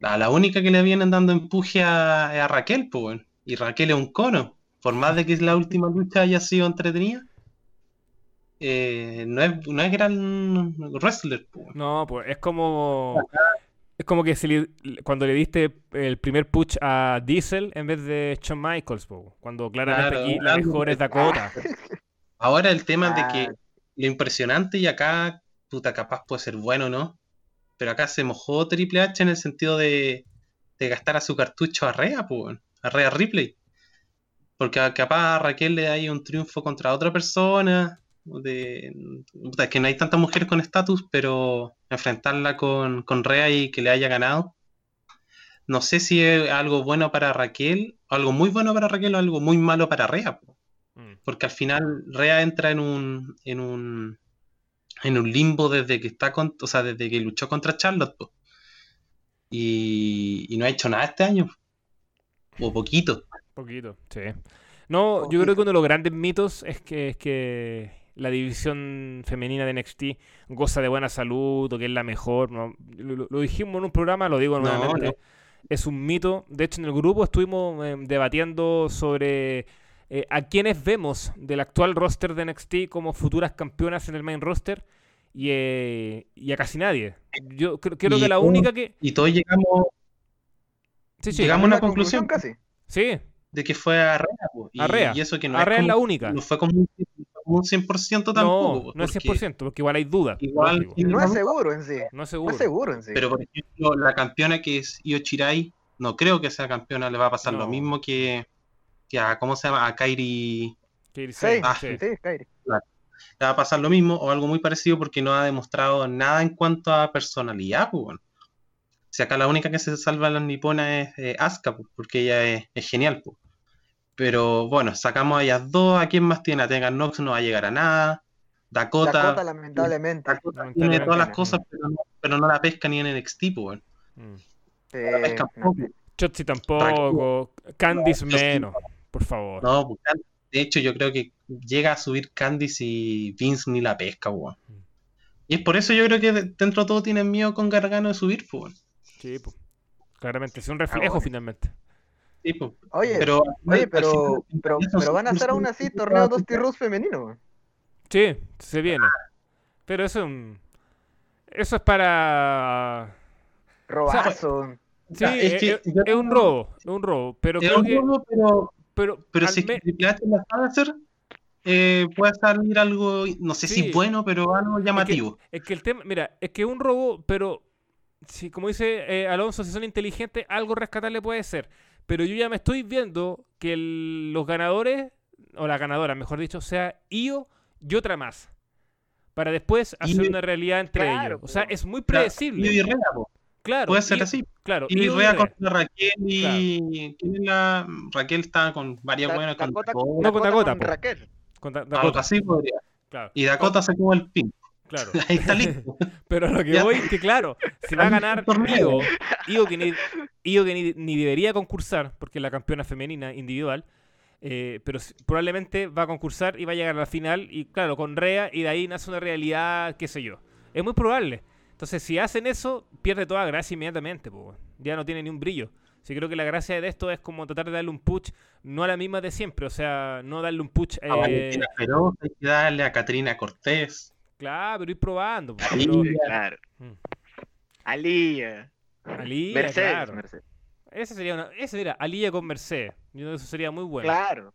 La, la única que le vienen dando empuje a, a Raquel, pues, y Raquel es un cono por más de que la última lucha haya sido entretenida, eh, no, es, no es gran wrestler. po. No, pues es como. Es como que si le- cuando le diste el primer push a Diesel en vez de Shawn Michaels, po, cuando claramente Claro, aquí la mejor es Dakota. Ahora el tema de que Ah. lo impresionante y acá, puta, capaz puede ser bueno, ¿no? Pero acá se mojó Triple H en el sentido de, de gastar a su cartucho a Rhea, pues, a Rhea Ripley. Porque capaz a Raquel le da un triunfo contra otra persona. De, es que no hay tantas mujeres con estatus, pero enfrentarla con, con Rhea y que le haya ganado. No sé si es algo bueno para Raquel, algo muy bueno para Raquel o algo muy malo para Rhea. po. Mm. Porque al final Rhea entra en un, en un, en un limbo desde que está con, o sea, desde que luchó contra Charlotte. po. Y, y no ha hecho nada este año. O poquito. Poquito, sí. No, yo creo que uno de los grandes mitos es que, es que la división femenina de NXT goza de buena salud o que es la mejor. ¿no? Lo, dijimos en un programa, lo digo nuevamente. no. Es un mito. De hecho, en el grupo estuvimos eh, debatiendo sobre eh, a quienes vemos del actual roster de NXT como futuras campeonas en el main roster y, eh, y a casi nadie. Yo cre- creo Y que la un- única que... Y todos llegamos Sí, sí, llegamos a una Una conclusión casi. sí, de que fue a Rhea. po. Y, A Rhea. y eso que no Arrea es es la como- única. no fue como un, no fue como un 100% tampoco. No, po, no es porque 100%, porque igual hay dudas. Igual lógico. No es seguro en sí. No es No seguro. es seguro en sí. Pero por ejemplo, la campeona que es Io Shirai, no creo que sea campeona, le va a pasar No. lo mismo que, que a, ¿cómo se llama? A Kairi Que Sí, sí, Ah, sí. sí, Kairi. le va a pasar lo mismo o algo muy parecido porque no ha demostrado nada en cuanto a personalidad, pues bueno. Si acá la única que se salva a las niponas es eh, Asuka, pues, porque ella es, es genial, pues. Pero bueno, sacamos a ellas dos, ¿a quién más tiene? A Tegan Nox no va a llegar a nada. Dakota, Dakota, lamentablemente. Dakota lamentablemente tiene todas las cosas, pero no, pero no la pesca ni en NXT, pues bueno. Mm. La pesca poco. Chotzi tampoco. Candice menos, por favor. No, pues, de hecho yo creo que llega a subir Candice y Vince ni la pesca, weón. Mm. Y es por eso yo creo que de- dentro de todo tienen miedo con Gargano de subir, pues. weón. Sí, pues. Claramente, es un reflejo bueno. finalmente. Sí, pues. Oye, Pero, oye, pero, pero, pero van a hacer aún sí, así sí, torneo Dusty sí. Rose femenino. Sí, se viene. Pero eso es un... Eso es para... Robazo. Sí, Ah, es, es que es- yo es un robo, es un robo. Pero Es creo un que... robo, pero, Pero, si me- Triple H la sabe hacer, eh, puede salir algo, no sé Sí. si bueno, pero algo llamativo. Es que el tema, mira, es que es un robo, pero si, como dice eh, Alonso, si son inteligentes, algo rescatable puede ser. Pero yo ya me estoy viendo que el- los ganadores, o la ganadora, mejor dicho, sea Io y otra más. Para después hacer Io- una realidad entre Claro, ellos. O sea, es muy predecible. Y Rhea, po. claro. puede ser Io- así. Claro. Y y Rhea. contra Raquel y... ¿quién es la...? Raquel está con varias buenas con Dakota, Dakota, No, con Dakota, con Dakota. así podría. Claro, Y Dakota se como el pin. Claro. Ahí está listo. Pero lo que Ya. voy es que, claro, si va a ganar. Io, Io que, ni, que ni, ni debería concursar, porque es la campeona femenina individual, eh, pero probablemente va a concursar y va a llegar a la final, y claro, con Rea, y de ahí nace una realidad, qué sé yo. Es muy probable. Entonces, si hacen eso, pierde toda gracia inmediatamente, po, ya no tiene ni un brillo. Sí, creo que la gracia de esto es como tratar de darle un push, no a la misma de siempre, o sea, no darle un push. A eh, Valentina Feroz, hay que darle a Catrina Cortés. Claro, pero ir probando. po, Ahí. pero- claro. Mm. Alía. Alía, Mercedes, claro. Mercedes. Ese sería una. Ese mira, Alía con Mercedes. Yo creo que eso sería muy bueno. Claro.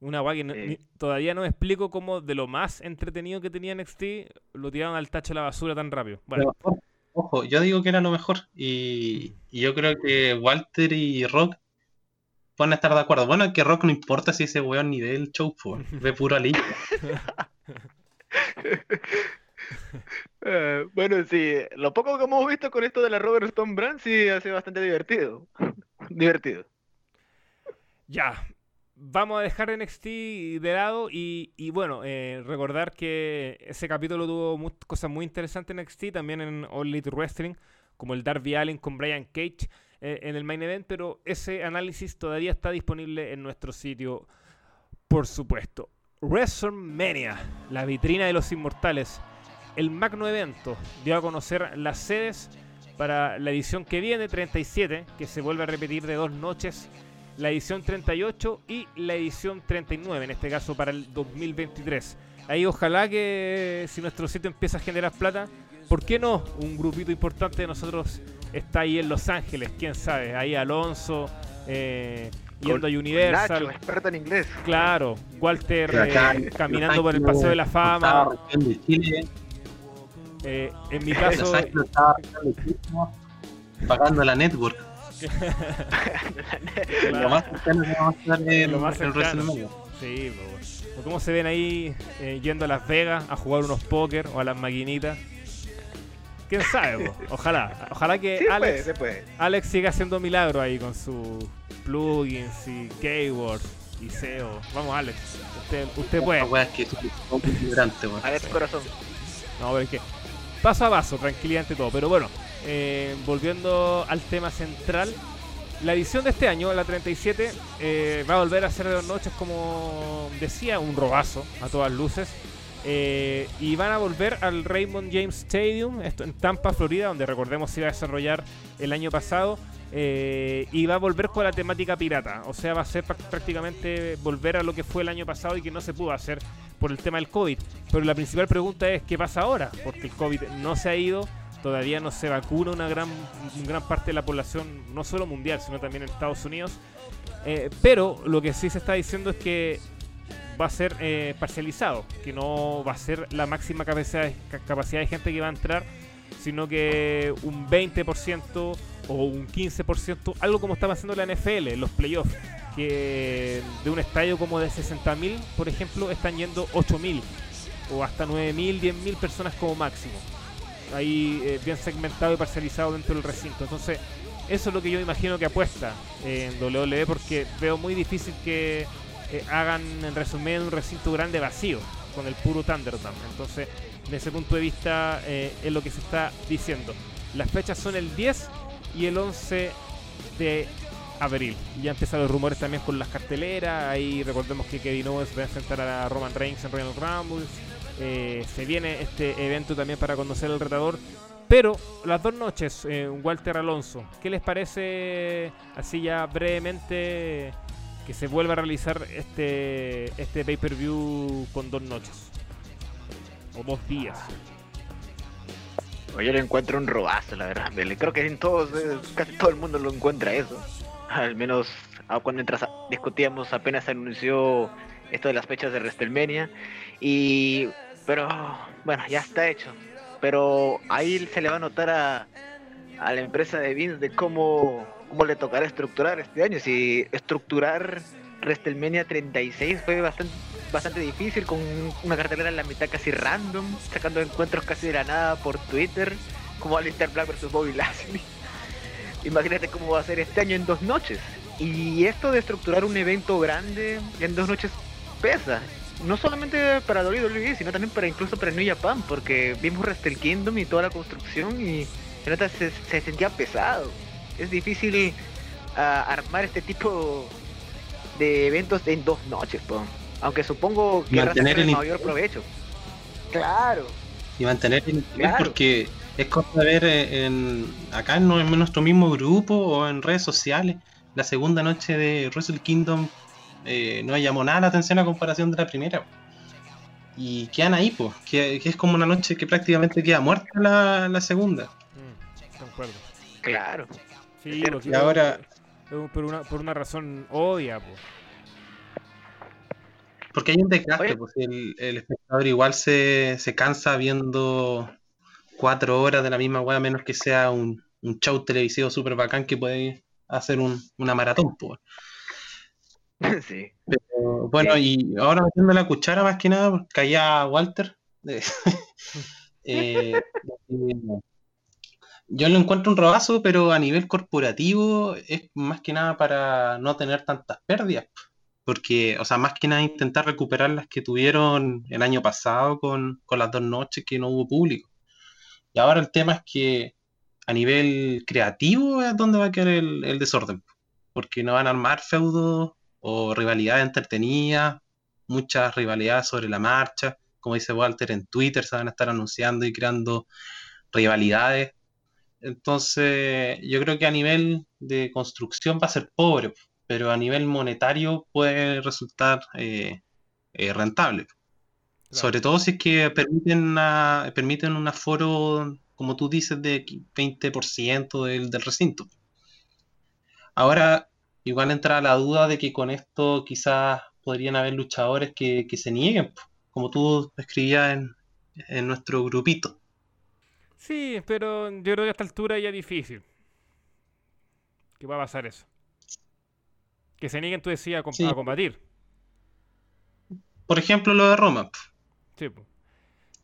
Una guay que no- Sí. ni- todavía no me explico cómo de lo más entretenido que tenía NXT lo tiraron al tacho de la basura tan rápido. Bueno, Pero, ojo, yo digo que era lo mejor. Y, y yo creo que Walter y Rock pueden estar de acuerdo. Bueno, es que Rock no importa si ese weón ni ve el show, po, ve puro Ali. Eh, bueno, sí, lo poco que hemos visto con esto de la Robert Stone Brand sí ha sido bastante divertido. divertido. ya. Vamos a dejar NXT de lado y, bueno, eh, recordar que ese capítulo tuvo mu- cosas muy interesantes en NXT, también en All Elite Wrestling, como el Darby Allin con Brian Cage eh, en el main event, pero ese análisis todavía está disponible en nuestro sitio, por supuesto. WrestleMania, la vitrina de los inmortales, el magno evento dio a conocer las sedes para la edición que viene, 37, que se vuelve a repetir de dos noches la edición 38 y la edición 39, en este caso para el 2023. Ahí ojalá que si nuestro sitio empieza a generar plata, ¿por qué no? Un grupito importante de nosotros está ahí en Los Ángeles, quién sabe, ahí Alonso, eh, yendo a Universal. Nacho, experto en inglés. Claro, Walter Acá, eh, caminando por el Paseo de la Fama. de Chile, Eh, en mi caso, de Chile, pagando la network. Lo más cercano que vamos a estar en, Lo más. WrestleMania. Sí, pues. O cómo se ven ahí eh, yendo a Las Vegas a jugar unos póker o a las maquinitas. ¿Quién sabe? po? Ojalá. Ojalá que Sí, se puede, Alex, puede. Alex siga haciendo milagro ahí con sus plugins y keywords y SEO. Vamos, Alex. Usted, usted puede. Es que es. Alex Corazón. No, pero es que paso a paso, tranquilidad ante todo. Pero bueno, eh, volviendo al tema central, la edición de este año, la 37, eh, va a volver a ser de dos noches, como decía, un robazo a todas luces. Eh, y van a volver al Raymond James Stadium, esto en Tampa, Florida, donde recordemos se iba a desarrollar el año pasado. eh, y va a volver con la temática pirata. O sea, va a ser prácticamente volver a lo que fue el año pasado y que no se pudo hacer por el tema del COVID. Pero la principal pregunta es, ¿qué pasa ahora? Porque el COVID no se ha ido, todavía no se vacuna una gran, gran parte de la población, no solo mundial, sino también en Estados Unidos. Eh, pero lo que sí se está diciendo es que va a ser eh, parcializado, que no va a ser la máxima capacidad, ca- capacidad de gente que va a entrar, sino que un 20% o un 15%, algo como estaba haciendo la NFL los playoffs, que de un estadio como de 60.000, por ejemplo, están yendo 8.000 o hasta 9.000, 10.000 personas como máximo. Ahí eh, bien segmentado y parcializado dentro del recinto. Entonces, eso es lo que yo imagino que apuesta en WWE porque veo muy difícil que eh, hagan en resumen un recinto grande vacío con el puro Thunderdome. Entonces, desde ese punto de vista eh, es lo que se está diciendo. Las fechas son el 10 y el 11 de abril. Ya empiezan los rumores también con las carteleras. Ahí recordemos que Kevin Owens va a enfrentar a Roman Reigns en Royal Rumble. Eh, se viene este evento también para conocer al retador. Pero las dos noches, eh, Walter Alonso, ¿qué les parece así ya brevemente que se vuelva a realizar este, este pay-per-view con dos noches? O dos días. Yo le encuentro un robazo, la verdad. Creo que en todos, eh, casi todo el mundo lo encuentra eso. Al menos ah, cuando entras discutíamos apenas se anunció esto de las fechas de WrestleMania. Y. Pero bueno, ya está hecho. Pero ahí se le va a notar a, a la empresa de Vince de cómo, cómo le tocará estructurar este año. Si estructurar WrestleMania 36 fue bastante bastante difícil con una cartelera en la mitad casi random, sacando encuentros casi de la nada por Twitter, como Alistair Black versus Bobby Lashley. Imagínate cómo va a ser este año en dos noches. Y esto de estructurar un evento grande en dos noches pesa. No solamente para WWE, sino también para incluso para New Japan, porque vimos Wrestle Kingdom y toda la construcción y se, se sentía pesado. Es difícil ah, armar este tipo de eventos en dos noches, po. aunque supongo que Mantener el el mayor provecho. Claro, y mantener el interés Claro. porque es cosa de ver eh, en, acá en, nu- en nuestro mismo grupo o en redes sociales la segunda noche de Wrestle Kingdom eh, no llamó nada la atención a comparación de la primera y quedan ahí pues que, que es como una noche que prácticamente queda muerta la, la segunda Mm, concuerdo. claro. Sí, Pero- lo que- y ahora por una, por una razón obvia, pues. porque hay un desgaste pues el, el espectador igual se, se cansa viendo cuatro horas de la misma weá menos que sea un, un show televisivo súper bacán que puede hacer un, una maratón pues sí. Pero, Bueno, y ahora metiendo la cuchara más que nada, porque allá Walter. eh, eh, yo lo encuentro un robazo, pero a nivel corporativo es más que nada para no tener tantas pérdidas. Porque, o sea, más que nada intentar recuperar las que tuvieron el año pasado con, con las dos noches que no hubo público. Y ahora el tema es que a nivel creativo es donde va a quedar el, el desorden. Porque no van a armar feudos o rivalidades entretenidas, muchas rivalidades sobre la marcha, como dice Walter, en Twitter se van a estar anunciando y creando rivalidades. Entonces, yo creo que a nivel de construcción va a ser pobre, pero a nivel monetario puede resultar eh, eh, rentable. Sobre todo si es que permiten, una, permiten un aforo, como tú dices, de 20% del, del recinto. Ahora, igual entra la duda de que con esto quizás podrían haber luchadores que, que se nieguen, como tú escribías en, en nuestro grupito. Sí, pero yo creo que a esta altura ya es difícil. Que va a pasar eso. Que se nieguen, tú decías, a, Sí. a combatir. Por ejemplo, lo de Roma. Sí.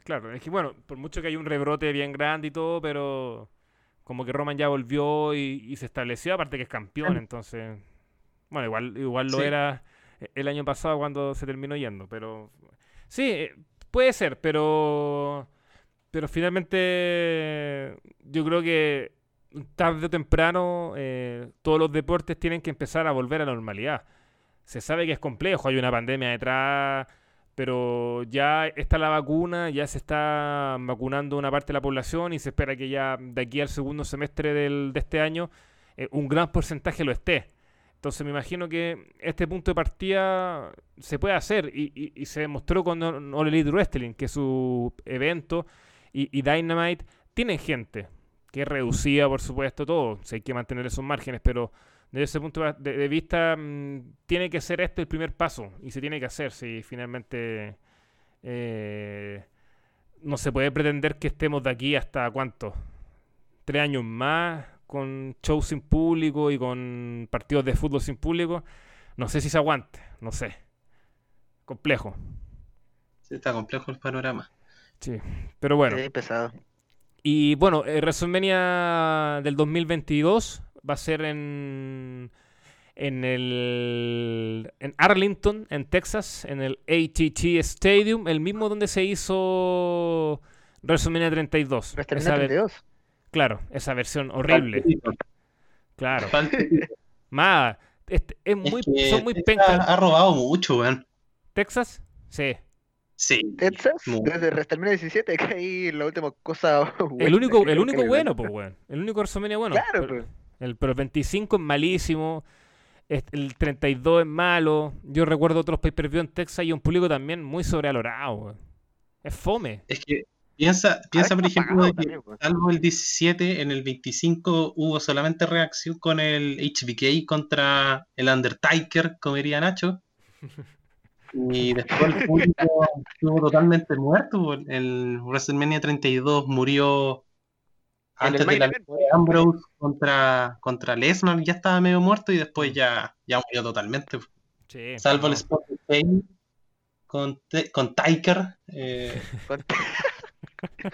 Claro, es que bueno, por mucho que hay un rebrote bien grande y todo, pero como que Roman ya volvió y, y se estableció, aparte que es campeón, entonces, bueno, igual, igual lo Sí. era el año pasado cuando se terminó yendo, pero sí, eh, puede ser, pero pero finalmente yo creo que tarde o temprano eh, todos los deportes tienen que empezar a volver a la normalidad. Se sabe que es complejo, hay una pandemia detrás, pero ya está la vacuna, ya se está vacunando una parte de la población y se espera que ya de aquí al segundo semestre del- de este año eh, un gran porcentaje lo esté. Entonces me imagino que este punto de partida se puede hacer y, y- se demostró con All Elite Wrestling, que su evento y, Dynamite tienen gente, que es reducida por supuesto todo, si hay que mantener esos márgenes, pero desde ese punto de, de vista mm, tiene que ser este el primer paso y se tiene que hacer si finalmente eh, no se puede pretender que estemos de aquí hasta cuánto, tres años más con shows sin público y con partidos de fútbol sin público. No sé si se aguante, no sé. Complejo. Sí, está complejo el panorama. Sí, pero bueno. Sí, pesado. Y bueno, eh, WrestleMania del 2022 va a ser en, en el en Arlington, en Texas, en el AT&T Stadium, el mismo donde se hizo WrestleMania 32. WrestleMania Esa ver- 32. claro, esa versión horrible. Claro. Más, este, es muy, Es que son muy Texas pencas. Ha robado mucho, weón. ¿Texas? Sí. Sí. Texas, Muy- desde WrestleMania 17, que ahí la última cosa El buena único, que- el único bueno, pues, weón. El único WrestleMania bueno. Claro, Pero- pues. El, pero el 25 es malísimo. El 32 es malo. Yo recuerdo otros pay-per-view en Texas y un público también muy sobrevalorado. weón. Es fome. Es que piensa, piensa por ejemplo, de que también, pues. salvo el 17, en el 25 hubo solamente reacción con el HBK contra el Undertaker, como diría Nacho. Y después el público estuvo totalmente muerto. El WrestleMania 32 murió antes de la de Ambrose contra, contra Lesnar, ya estaba medio muerto y después ya, ya murió totalmente. Sí, Salvo el spot de Kane con, con Taker. eh,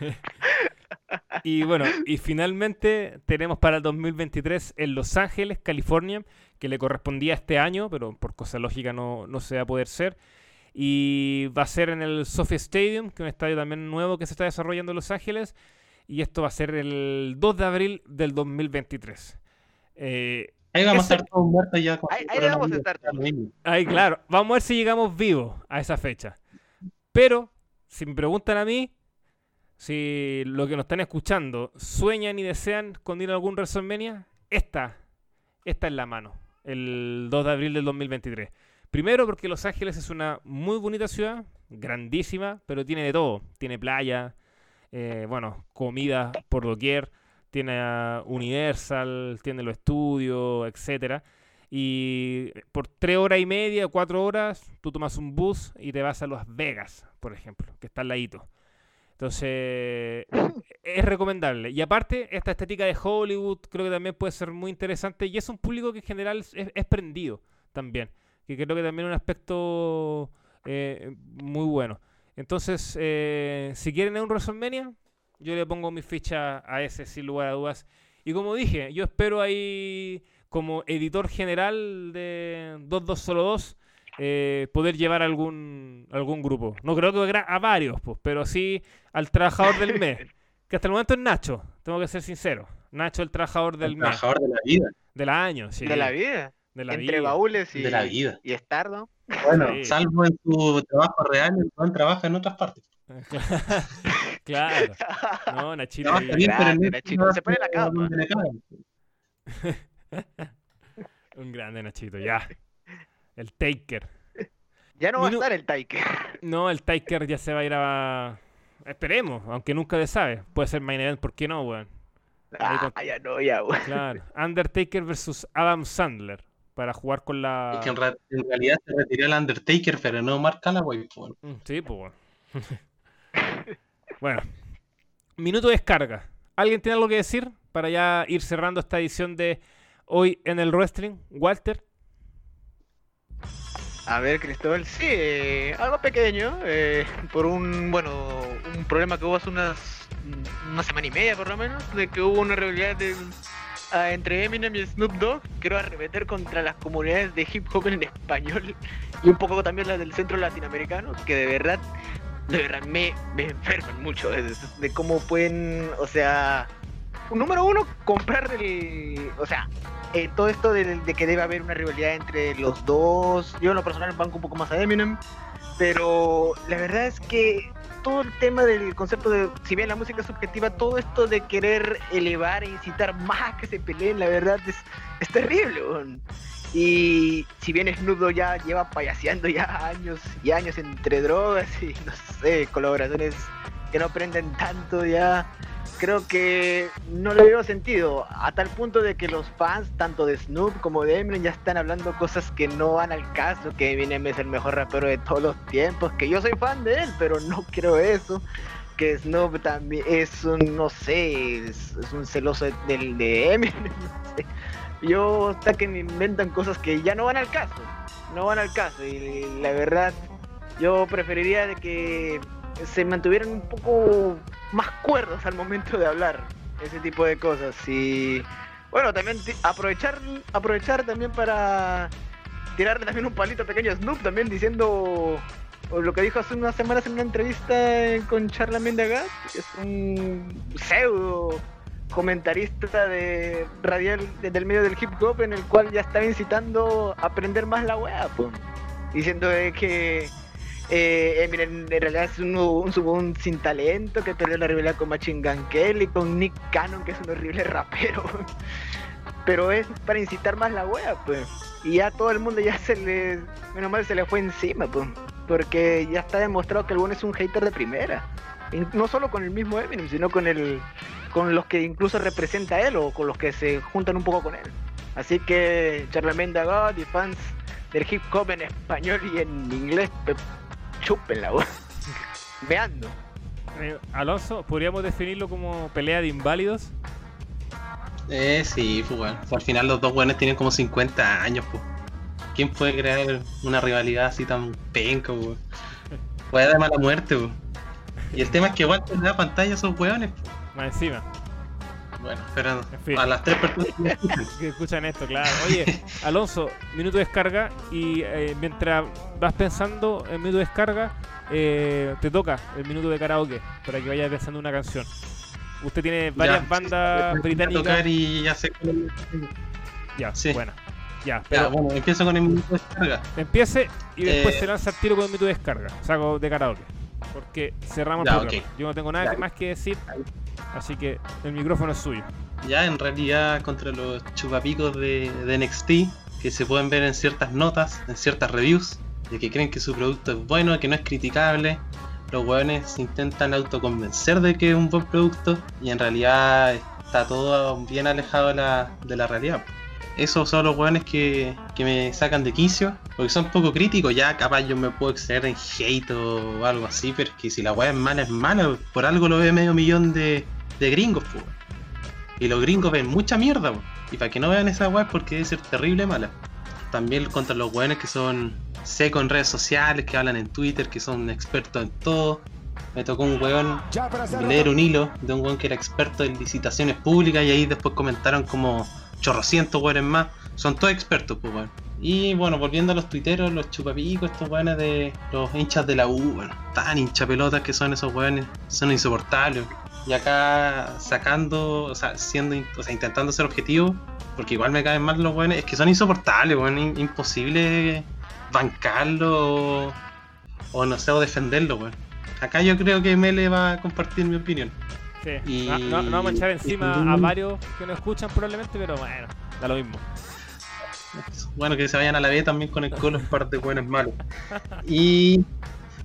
Y bueno, y finalmente tenemos para el 2023 en Los Ángeles, California, que le correspondía este año, pero por cosa lógica no, no se va a poder ser. Y va a ser en el Sophie Stadium, que es un estadio también nuevo que se está desarrollando en Los Ángeles. Y esto va a ser el 2 de abril del 2023. Eh, Ahí vamos Ese- a estar todos muertos ya con Ahí- vamos a estar mismo. Ahí, claro. Vamos a ver si llegamos vivos a esa fecha. Pero, si me preguntan a mí, si lo que nos están escuchando sueñan y desean con algún WrestleMania, esta, esta es la mano. El 2 de abril del 2023. Primero porque Los Ángeles es una muy bonita ciudad, grandísima, pero tiene de todo. Tiene playa, eh, bueno, comida por doquier, tiene Universal, tiene los estudios, etcétera. Y por tres horas y media, cuatro horas, tú tomas un bus y te vas a Las Vegas, por ejemplo, que está al ladito. Entonces, es recomendable. Y aparte, esta estética de Hollywood creo que también puede ser muy interesante. Y es un público que en general es, prendido también. Que creo que también es un aspecto eh, muy bueno. Entonces, eh, si quieren un WrestleMania, yo le pongo mi ficha a ese sin lugar a dudas. Y como dije, yo espero ahí como editor general de 22 solo 2 eh, poder llevar algún algún grupo. No creo que a varios, pues, pero sí al trabajador del mes. Que hasta el momento es Nacho, tengo que ser sincero. Nacho el trabajador del El mes, trabajador de la vida. del año, sí. De la vida. de la Entre vida. baúles y, De la vida. y Stardom. Bueno, Sí. salvo en su trabajo real, el Juan trabaja en otras partes. claro. No, Nachito. No, bien, grande, Nachito, se pone la cagan. Un grande Nachito, ya. El Taker. Ya no va a estar el Taike. No, el Taker ya se va a ir a. Esperemos, aunque nunca se sabe. Puede ser main event, ¿por qué no, weón? Ah, con- ya no, ya, weón. Claro. Undertaker versus Adam Sandler. Para jugar con la. Es que en, ra- en realidad se retiró el Undertaker, pero no Mark Calloway. pues, bueno. Mm, Sí, pues bueno. bueno. Minuto de descarga. ¿Alguien tiene algo que decir para ya ir cerrando esta edición de hoy en el wrestling? Walter. A ver, Cristóbal, sí, eh, algo pequeño, eh, por un, bueno, un problema que hubo hace unas, una semana y media por lo menos, de que hubo una rivalidad de- ah, entre Eminem y Snoop Dogg, quiero arremeter contra las comunidades de hip hop en español y un poco también las del centro latinoamericano, que de verdad, de verdad me, me enferman mucho de, de cómo pueden, o sea, número uno, comprar o sea, eh, todo esto de, que debe haber una rivalidad entre los dos. Yo en lo personal banco un poco más a Eminem, pero la verdad es que todo el tema del concepto de, si bien la música es subjetiva, todo esto de querer elevar e incitar más a que se peleen, la verdad es, es terrible. Y si bien Snoop Dogg ya lleva payaseando ya años y años entre drogas y no sé, colaboraciones que no prenden tanto ya, creo que no le veo sentido, a tal punto de que los fans, tanto de Snoop como de Eminem, ya están hablando cosas que no van al caso, que Eminem es el mejor rapero de todos los tiempos, que yo soy fan de él, pero no creo eso, que Snoop también es un, no sé, es, es un celoso del de Eminem, no sé. Yo hasta que me inventan cosas que ya no van al caso, no van al caso, y la verdad, yo preferiría de que se mantuvieran un poco más cuerdos al momento de hablar ese tipo de cosas. Y bueno también aprovechar aprovechar también para tirarle también un palito pequeño a Snoop también diciendo lo que dijo hace unas semanas en una entrevista con Charlamagne de Gas que es un pseudo comentarista de radial desde el medio del hip hop en el cual ya estaba incitando a aprender más la wea pues, diciendo de que eh, Eminem en realidad es un, un, un sin talento que perdió la rivalidad con Machine Gun Kelly, con Nick Cannon, que es un horrible rapero. Pero es para incitar más la wea, pues. Y ya todo el mundo ya se le. Menos mal se le fue encima, pues. Porque ya está demostrado que el bueno es un hater de primera. No solo con el mismo Eminem, sino con el. con los que incluso representa a él o con los que se juntan un poco con él. Así que Charlamagne the God y fans del hip hop en español y en inglés, chúpenla, weón. Veando. Eh, Alonso, ¿podríamos definirlo como pelea de inválidos? Eh, sí, pues bueno. Al final los dos buenos tienen como 50 años, pues. ¿Quién puede crear una rivalidad así tan penca, pues? Puede dar mala muerte, pues. Y el tema es que igual le da pantalla a esos weones, pues. Más encima. Bueno, pero En fin. a las tres personas que escuchan, esto, claro. Oye, Alonso, minuto de descarga y eh, mientras vas pensando en minuto de descarga, eh, te toca el minuto de karaoke para que vayas pensando una canción. Usted tiene varias Ya. bandas a británicas. tocar y ya sé cómo- Ya, Sí. bueno. Ya, bueno, empiezo con el minuto de descarga. empiece y después Eh. se lanza el tiro con el minuto de descarga. Saco de karaoke. Porque cerramos Ya, el programa. Yo no tengo nada Ya. más que decir. Así que el micrófono es suyo. Ya en realidad contra los chupapicos de, de NXT, que se pueden ver en ciertas notas, en ciertas reviews, de que creen que su producto es bueno, que no es criticable. Los hueones intentan autoconvencer de que es un buen producto y en realidad está todo bien alejado de la, de la realidad. Esos son los hueones que, que me sacan de quicio, porque son poco críticos. Ya capaz yo me puedo exceder en hate o algo así, pero es que si la hueá es mala, es mala. Por algo lo ve medio millón de, de gringos, pues. Y los gringos ven mucha mierda, po. Y para que no vean esa weá es porque debe ser terrible mala. También contra los weones que son secos en redes sociales, que hablan en Twitter, que son expertos en todo. Me tocó un weón leer un hilo de un weón que era experto en licitaciones públicas y ahí después comentaron como chorrocientos weones más. Son todos expertos, pues weón. Y bueno, volviendo a los tuiteros, los chupapicos, estos weones de los hinchas de la U, bueno, tan hinchapelotas que son esos weones, son insoportables. Y acá sacando, o sea, siendo, o sea, intentando ser objetivo, porque igual me caen mal los weones, es que son insoportables, weón, imposible bancarlo o, o no sé, o defenderlo, weón. Acá yo creo que Mele va a compartir mi opinión. Sí. Y- No, no- no vamos a echar encima y- a varios que nos escuchan probablemente, pero bueno, da lo mismo. Bueno, que se vayan a la B también con el Colo, un par de buenos malos. Y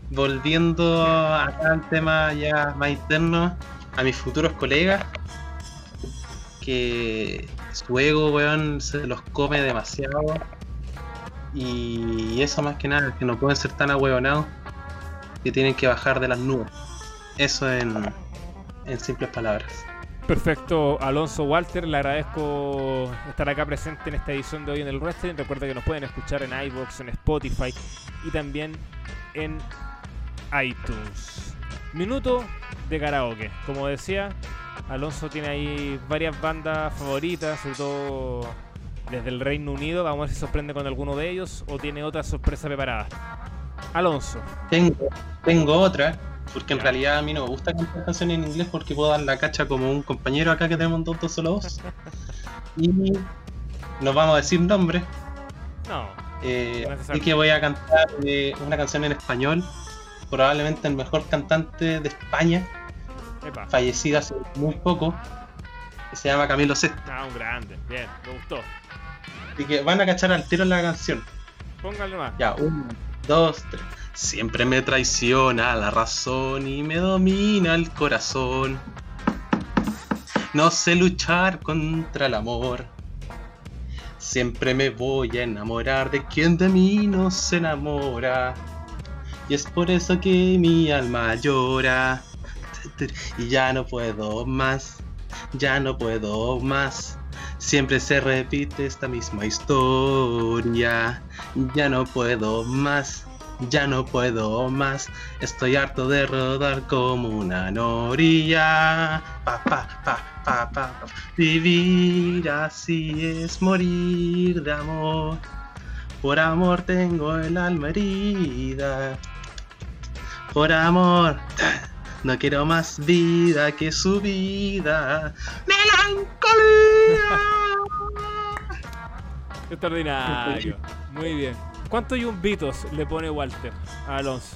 volviendo acá al tema ya más interno, a mis futuros colegas, que su ego, weón, se los come demasiado. Y eso más que nada, que no pueden ser tan ahueonados, que tienen que bajar de las nubes. Eso en, en simples palabras. Perfecto, Alonso Walter, le agradezco estar acá presente en esta edición de hoy en el Wrestling. Recuerda que nos pueden escuchar en iVoox, en Spotify y también en iTunes. Minuto de karaoke. Como decía, Alonso tiene ahí varias bandas favoritas, sobre todo desde el Reino Unido. Vamos a ver si sorprende con alguno de ellos o tiene otra sorpresa preparada. Alonso. Tengo, tengo otra, porque en realidad a mí no me gusta cantar canciones en inglés porque puedo dar la cacha como un compañero acá que tenemos dos, dos solo dos. Y nos vamos a decir nombres. No, Eh, No así que voy a cantar eh, una canción en español. Probablemente el mejor cantante de España, epa. fallecido hace muy poco, que se llama Camilo Sesto. Ah, un grande. Bien, me gustó. Así que van a cachar al tiro en la canción. Póngale más. Ya, uno, dos, tres. Siempre me traiciona la razón y me domina el corazón. No sé luchar contra el amor. Siempre me voy a enamorar de quien de mí no se enamora. Y es por eso que mi alma llora. Y ya no puedo más. Ya no puedo más. Siempre se repite esta misma historia. Ya no puedo más, ya no puedo más. Estoy harto de rodar como una noria. Pa, pa, pa, pa, pa, pa. Vivir así es morir de amor. Por amor tengo el alma herida. Por amor no quiero más vida que su vida. ¡Melancolía! Extraordinario. Muy bien. ¿Cuántos yumbitos le pone Walter a Alonso?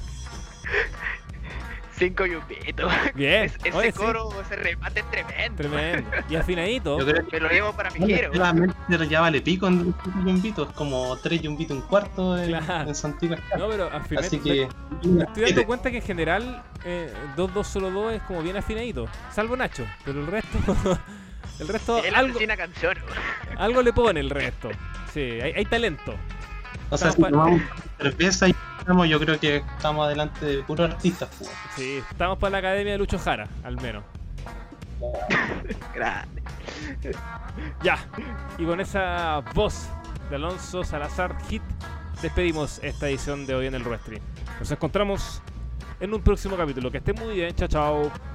Cinco yupitos. Bien. Es- ese Oye, sí, coro, ese remate es tremendo. Tremendo. Y afinadito. Yo creo que lo llevo para mi Bueno, giro. claramente ya vale pico en yumbitos, como tres yumbitos un cuarto en, Claro. en Santiago. No, pero afinadito. Así que. Estoy dando cuenta que en general 2-2 solo 2 es como bien afinadito. Salvo Nacho. Pero el resto. el resto. Él Algo, canción. algo le pone el resto. Sí, hay, hay talento. O sea, si tomamos cerveza y estamos, yo creo que estamos adelante de puros artistas. pues. Sí, estamos para la academia de Lucho Jara, al menos. Grande. Ya. Y con esa voz de Alonso Salazar Hit, despedimos esta edición de hoy en el Wrestling. Nos encontramos en un próximo capítulo. Que estén muy bien. Chao, chao.